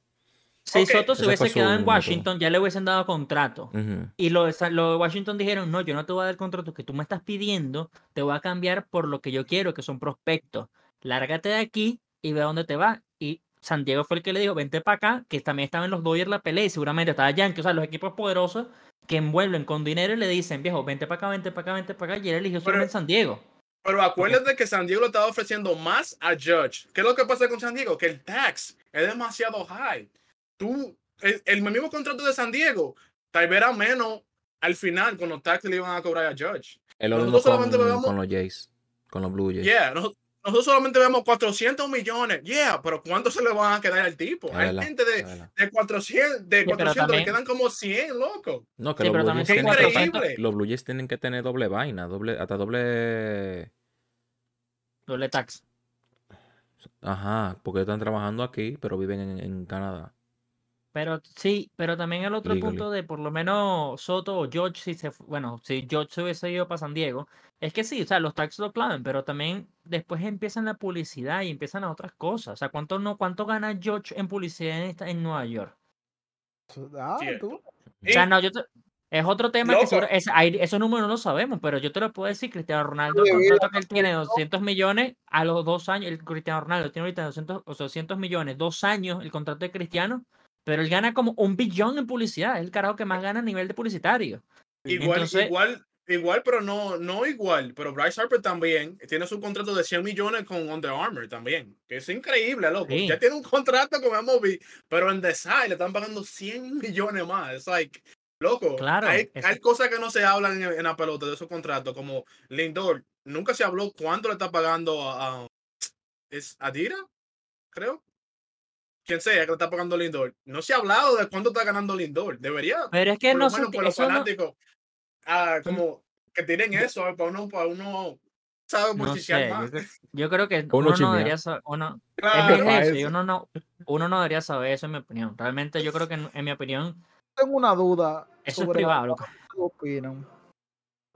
Si Soto se hubiese quedado su en. Washington, ya le hubiesen dado contrato. Y los de, Washington dijeron, no, yo no te voy a dar el contrato que tú me estás pidiendo, te voy a cambiar por lo que yo quiero, que son prospectos. Lárgate de aquí y ve a dónde te va. Y San Diego fue el que le dijo, vente para acá, que también estaba en los Dodgers la pelea y seguramente estaba Yankee, o sea, los equipos poderosos que envuelven con dinero y le dicen, viejo, vente para acá, vente para acá, vente para acá, y él eligió Pero- solamente San Diego. Pero acuérdate que San Diego le estaba ofreciendo más a Judge. ¿Qué es lo que pasa con San Diego? Que el tax es demasiado high. Tú, el, el mismo contrato de San Diego, tal vez era menos al final con los taxes le iban a cobrar a Judge. Nosotros solamente con, vemos- con los Jays, con los Blue Jays. Yeah, nos- nosotros solamente vemos 400 millones. Yeah, pero ¿cuánto se le van a quedar al tipo? Hay gente de, de 400, de pero 400 le también- quedan como 100, loco. No, que Sí, los, pero Blue también Jays ¡Qué son tienen que, 400 increíble! los Blue Jays tienen que tener doble vaina, doble, hasta doble... Doble tax. Ajá, porque están trabajando aquí, pero viven en, en Canadá. Pero sí, pero también el otro punto de por lo menos Soto o George, si se, bueno, si George se hubiese ido para San Diego, es que sí, o sea, los taxes lo claven, pero también después empiezan la publicidad y empiezan las otras cosas. O sea, ¿cuánto no, cuánto gana George en publicidad en, esta- en Nueva York? Ah, tú. O sea, no, yo te- es otro tema que Loco. seguro- es- hay- esos números no los sabemos, pero yo te lo puedo decir, Cristiano Ronaldo, el contrato que él tiene de 200 millones a los dos años, el Cristiano Ronaldo tiene ahorita 200, o sea, 200 millones, dos años el contrato de Cristiano, pero él gana como un billón en publicidad, es el carajo que más gana a nivel de publicitario. Igual, Entonces- igual, igual, pero no, no igual. Pero Bryce Harper también tiene su contrato de 100 millones con Under Armour también. Que es increíble, loco. Sí. Ya tiene un contrato con MLB, pero en Desai le están pagando 100 millones más. Es like, loco. Claro, Hay, hay cosas que no se hablan en, en la pelota de esos contratos, como Lindor. Nunca se habló cuánto le está pagando a. a- ¿Es Adira? Creo. Quien sea que le está pagando Lindor. No se ha hablado de cuánto está ganando Lindor. Debería Pero es que por no lo menos por los no- fanáticos, ah, como que tienen eso, ah, para uno, para uno sabe no sé, yo, más. cre- yo creo que Uno uno no debería saber, uno, es Claro, eso, uno no, uno no debería saber eso en mi opinión. Realmente yo creo que en, en mi opinión, Tengo una duda eso es sobre privado, loco. qué opinan.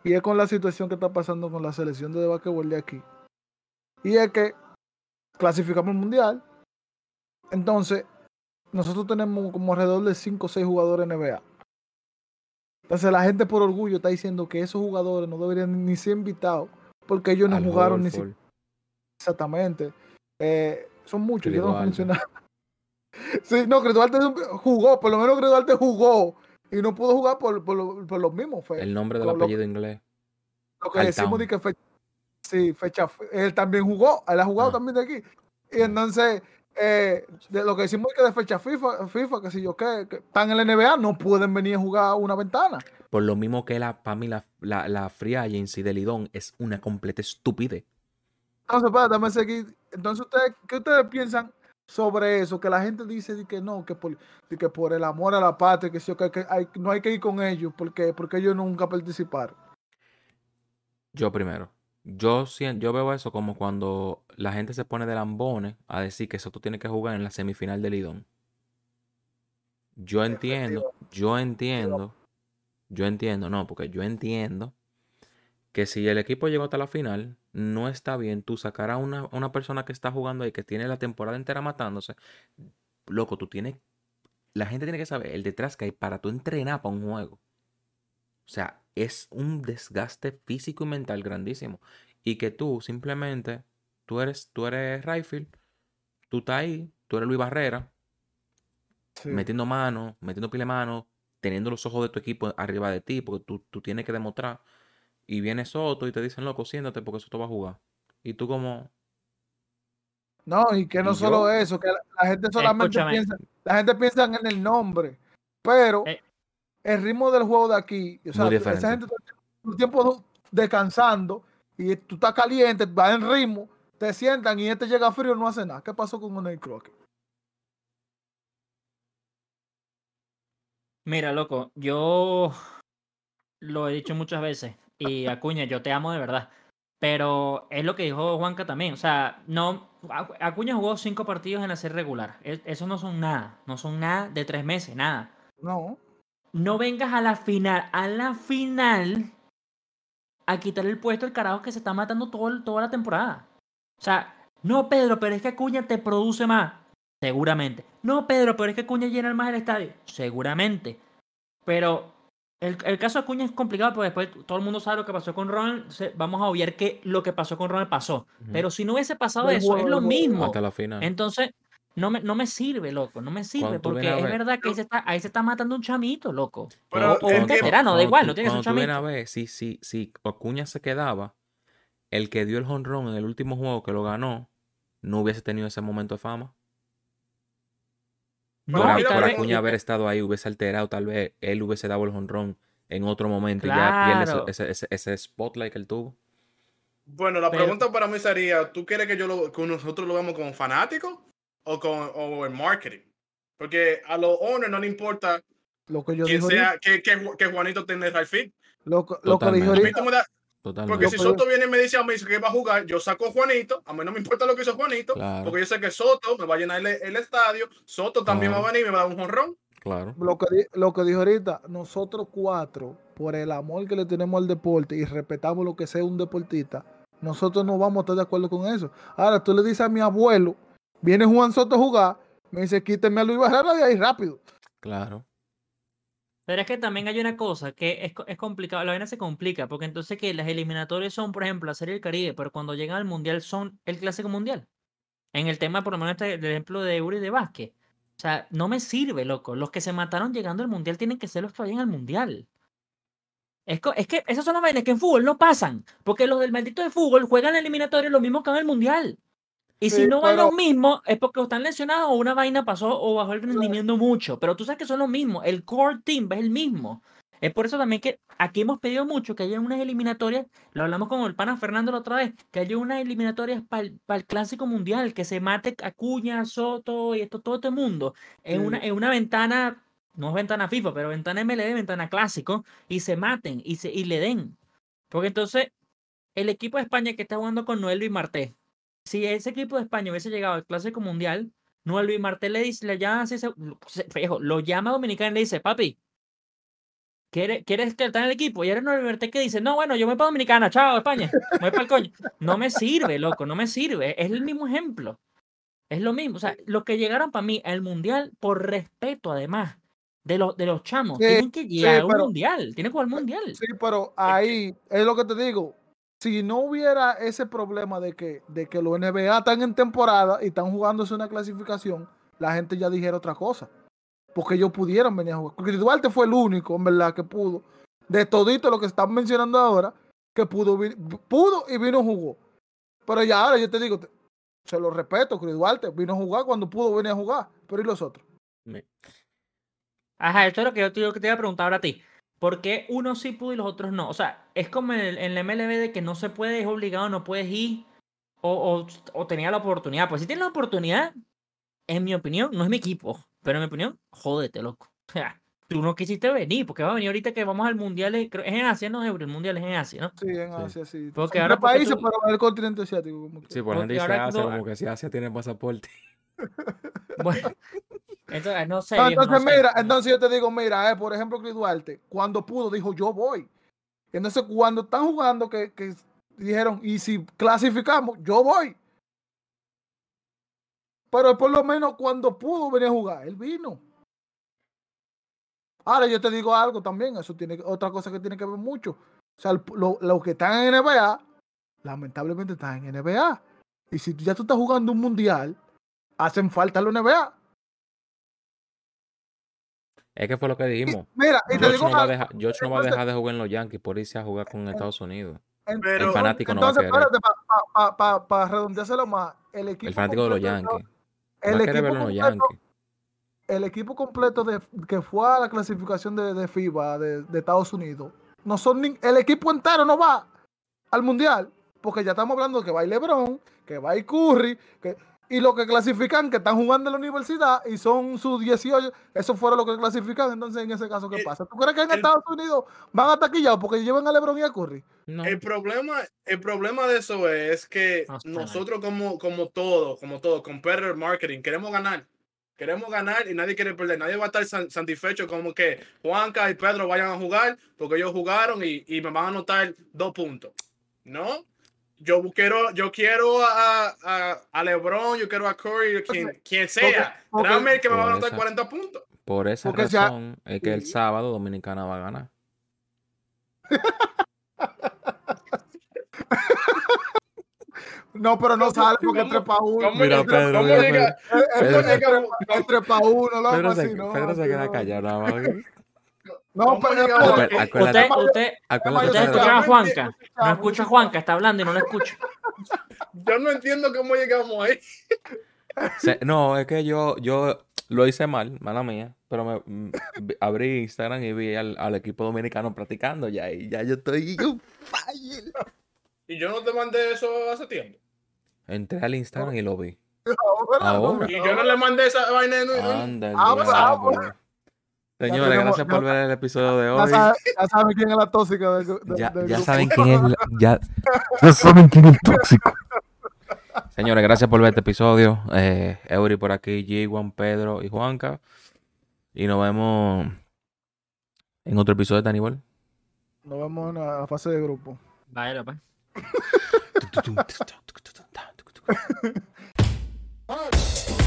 Y es con la situación que está pasando con la selección de basquetbol de aquí. Y es que clasificamos el mundial. Entonces, nosotros tenemos como alrededor de 5 o 6 jugadores NBA. Entonces, la gente por orgullo está diciendo que esos jugadores no deberían ni ser invitados porque ellos no Al jugaron ni Horford. siquiera exactamente. Eh, son muchos, yo no mencionar. Sí, no, Chris Duarte jugó, por lo menos Chris Duarte jugó y no pudo jugar por, por, lo- por los mismos. fe- El nombre del con lo- apellido inglés. lo que Al decimos de que fecha, sí, fecha, él también jugó, él ha jugado Ah. también de aquí. Y entonces, eh, de lo que decimos de que de fecha FIFA, FIFA, que si yo qué, que están en la NBA, no pueden venir a jugar una ventana. Por lo mismo que la, para mí, la, la, la free agency de Lidón es una completa estupidez. Entonces, para, dame seguir. Entonces, ustedes, ¿qué ustedes piensan sobre eso? Que la gente dice de que no, que por, de que por el amor a la patria, que, sí, que, que hay- no hay que ir con ellos, porque, porque ellos nunca participaron. Yo primero. Yo, yo veo eso como cuando la gente se pone de lambones a decir que Soto tiene que jugar en la semifinal de Lidón. Yo entiendo, yo entiendo, yo entiendo, no, porque yo entiendo que si el equipo llegó hasta la final, no está bien tú sacar a una, a una persona que está jugando ahí, que tiene la temporada entera matándose. Loco, tú tienes, la gente tiene que saber el detrás que hay para tú entrenar para un juego. O sea, es un desgaste físico y mental grandísimo. Y que tú simplemente, tú eres, tú eres Rayfield, tú estás ahí, tú eres Luis Barrera, Sí. metiendo mano, metiendo pile mano, teniendo los ojos de tu equipo arriba de ti, porque tú, tú tienes que demostrar. Y viene Soto y te dicen, loco, siéntate porque Soto va a jugar. Y tú como, No, y que no ¿Y solo yo? eso, que la, la gente solamente Escúchame. piensa, la gente piensa en el nombre, pero Eh. El ritmo del juego de aquí, o sea, Muy esa gente todo el tiempo descansando y tú estás caliente, vas en ritmo, te sientan y este llega frío no hace nada. ¿Qué pasó con O'Neal Crockett? Mira, loco, yo lo he dicho muchas veces y Acuña, yo te amo de verdad. Pero es lo que dijo Juanca también. O sea, no. Acu- Acuña jugó cinco partidos en la serie regular. Es- Eso no son nada. No son nada de tres meses, nada. No, No vengas a la final, a la final, a quitar el puesto al carajo que se está matando todo, toda la temporada. O sea, no, Pedro, pero es que Acuña te produce más. Seguramente. No, Pedro, pero es que Acuña llena más el estadio. Seguramente. Pero El, el caso de Acuña es complicado porque después todo el mundo sabe lo que pasó con Ronald. Vamos a obviar que lo que pasó con Ronald pasó. Pero si no hubiese pasado eso, es lo mismo. Hasta la final. Entonces, no me, no me sirve, loco. No me sirve. Porque es ver- verdad que ahí se, está, ahí se está matando un chamito, loco. Pero o un veterano, da igual, no tiene que ser un chamito. ver, si, si, si Acuña se quedaba, el que dio el honrón en el último juego que lo ganó, no hubiese tenido ese momento de fama. No, para vez- Acuña haber estado ahí, hubiese alterado, tal vez él hubiese dado el honrón en otro momento y ya pierde ese, ese, ese, ese spotlight que él tuvo. Bueno, la Pero- pregunta para mí sería, ¿tú quieres que yo lo, que nosotros lo veamos como fanático o con o en marketing? Porque a los owners no le importa Lo que yo quién digo sea, que, que, Ju- que Juanito tenga el fit. lo, que- lo que dije Totalmente. Porque si Soto viene y me dice a mí que va a jugar, yo saco a Juanito, a mí no me importa lo que hizo Juanito, Claro. porque yo sé que Soto me va a llenar el, el estadio, Soto también Claro. va a venir y me va a dar un jonrón. Claro. lo que, lo que dije ahorita, nosotros cuatro, por el amor que le tenemos al deporte y respetamos lo que sea un deportista, nosotros no vamos a estar de acuerdo con eso. Ahora tú le dices a mi abuelo, viene Juan Soto a jugar, me dice, quíteme a Luis Barrera de ahí rápido. Claro. Pero es que también hay una cosa que es, es complicado, la vaina se complica, porque entonces que las eliminatorias son, por ejemplo, la Serie del Caribe, pero cuando llegan al Mundial son el Clásico Mundial. En el tema, por lo menos, este, del ejemplo de Euro y de básquet. O sea, no me sirve, loco. Los que se mataron llegando al Mundial tienen que ser los que vayan al Mundial. Es, es que esas son las vainas que en fútbol no pasan, porque los del maldito de fútbol juegan eliminatorios lo mismo que en el Mundial. Y si no van pero- los mismos, es porque están lesionados o una vaina pasó o bajó el rendimiento mucho. Pero tú sabes que son los mismos. El core team es el mismo. Es por eso también que aquí hemos pedido mucho que haya unas eliminatorias, lo hablamos con el pana Fernando la otra vez, que haya unas eliminatorias para el, clásico mundial, que se mate Acuña, Soto y esto, todo este mundo, en, una, en una ventana, no es ventana FIFA, pero ventana MLB, ventana clásico, y se maten y, se, y le den. Porque entonces, el equipo de España que está jugando con Noel y Marté, si ese equipo de España hubiese llegado al clásico mundial, Noel y Marté le dice, le llama así, se- viejo, lo llama a Dominicana y le dice, papi, ¿Quieres, ¿Quieres que en el equipo? Y ahora no Liberté que dice, no, bueno, yo me voy para Dominicana, chao, España, me voy para el coño. No me sirve, loco, no me sirve. Es el mismo ejemplo. Es lo mismo. O sea, los que llegaron para mí al mundial, por respeto, además, de los, de los chamos, Sí, tienen que llegar a un mundial, tienen que jugar al mundial. Sí, pero ahí es lo que te digo. Si no hubiera ese problema de que, de que los NBA están en temporada y están jugándose una clasificación, la gente ya dijera otra cosa. Porque ellos pudieron venir a jugar. Porque Duarte fue el único, en verdad, que pudo. De todito lo que están mencionando ahora, que pudo, pudo y vino jugó. Pero ya ahora yo te digo, te- se lo respeto, Chris Duarte vino a jugar cuando pudo venir a jugar. Pero ¿y los otros? Ajá, esto es lo que yo que te iba a preguntar ahora a ti. ¿Por qué unos sí pudo y los otros no? O sea, es como en, el, en la MLB de que no se puede, es obligado, no puedes ir o, o, o tenía la oportunidad. Pues si tienes la oportunidad, en mi opinión, no es mi equipo, pero en mi opinión, jódete, loco. O sea, tú no quisiste venir, porque va a venir ahorita que vamos al mundial, eh, creo- es en Asia, no el mundial es en Asia, ¿no? Sí, en. Asia, sí. Porque ahora porque países, tú- en el continente asiático. Como que. Sí, por Porque dice Asia, como que si Asia tiene pasaporte. Bueno, entonces, no sé. No, viejo, entonces, no sé. mira, entonces yo te digo, mira, eh, por ejemplo, Chris Duarte, cuando pudo, dijo, yo voy. Entonces, cuando están jugando, que, que dijeron, y si clasificamos, yo voy. Pero por lo menos cuando pudo venir a jugar, él vino. Ahora yo te digo algo también, eso tiene otra cosa que tiene que ver mucho. O sea, lo- los que están en NBA, lamentablemente están en NBA. Y si ya tú estás jugando un mundial, hacen falta los NBA. Es que fue lo que dijimos. Mira, y te George digo no, va a dejar, George no va a dejar de jugar en los Yankees por irse a jugar con Estados Unidos. Pero- El fanático no va a entonces, querer. espérate, para redondeárselo más, el equipo El fanático de los completo- Yankees. el equipo verlo en los completo- Yankees. el equipo completo de, que fue a la clasificación de, de FIBA de, de Estados Unidos, no son ni- el equipo entero no va al mundial, porque ya estamos hablando de que va a LeBron, que va a Curry, que, y los que clasifican, que están jugando en la universidad y son sus 18, eso fueron los que clasifican, entonces en ese caso, ¿qué El- pasa? ¿Tú crees que en el- Estados Unidos van a taquillados porque llevan a LeBron y a Curry? No. El problema, el problema de eso es que nosotros como, como todo, como todo, competitor marketing, queremos ganar. Queremos ganar y nadie quiere perder. Nadie va a estar san- satisfecho como que Juanca y Pedro vayan a jugar porque ellos jugaron y, y me van a anotar dos puntos. ¿No? Yo quiero, yo quiero a, a, a LeBron, yo quiero a Curry, quien, quien sea. Tráeme el que me va a anotar esa- 40 puntos. Por esa Porque sea- razón es que el sábado Dominicana va a ganar. No, pero no sale porque es ¿Cómo- 3 para 1. ¿Cómo Mira, Pedro, Es 3 para 1, loco, Pedro así, se, queda callado nada más. No, ¿Cómo pero? Acuérdate, Usted, usted, escucha a Juanca. No escucha a Juanca, está hablando y no lo escucho. Yo no entiendo cómo llegamos ahí. Se- no, es que yo, yo lo hice mal, mala mía, pero me mm, abrí Instagram y vi al, al equipo dominicano practicando ya y ya yo estoy yo. Y yo no te mandé eso hace tiempo. Entré al Instagram y lo vi. ahora, Ahora. Y yo no le mandé esa vaina. en- en- Anda, Señores, tenemos- gracias por ya- ver el episodio de Ya hoy. ya saben quién es la tóxica del, del- Ya, saben quién es la- ya, ya saben quién es el tóxico. Señores, gracias por ver este episodio. Eh, Eury por aquí, G, Juan Pedro y Juanca. Y nos vemos en otro episodio de Tanibol. Nos vemos en la fase de grupo. Vaya, pues.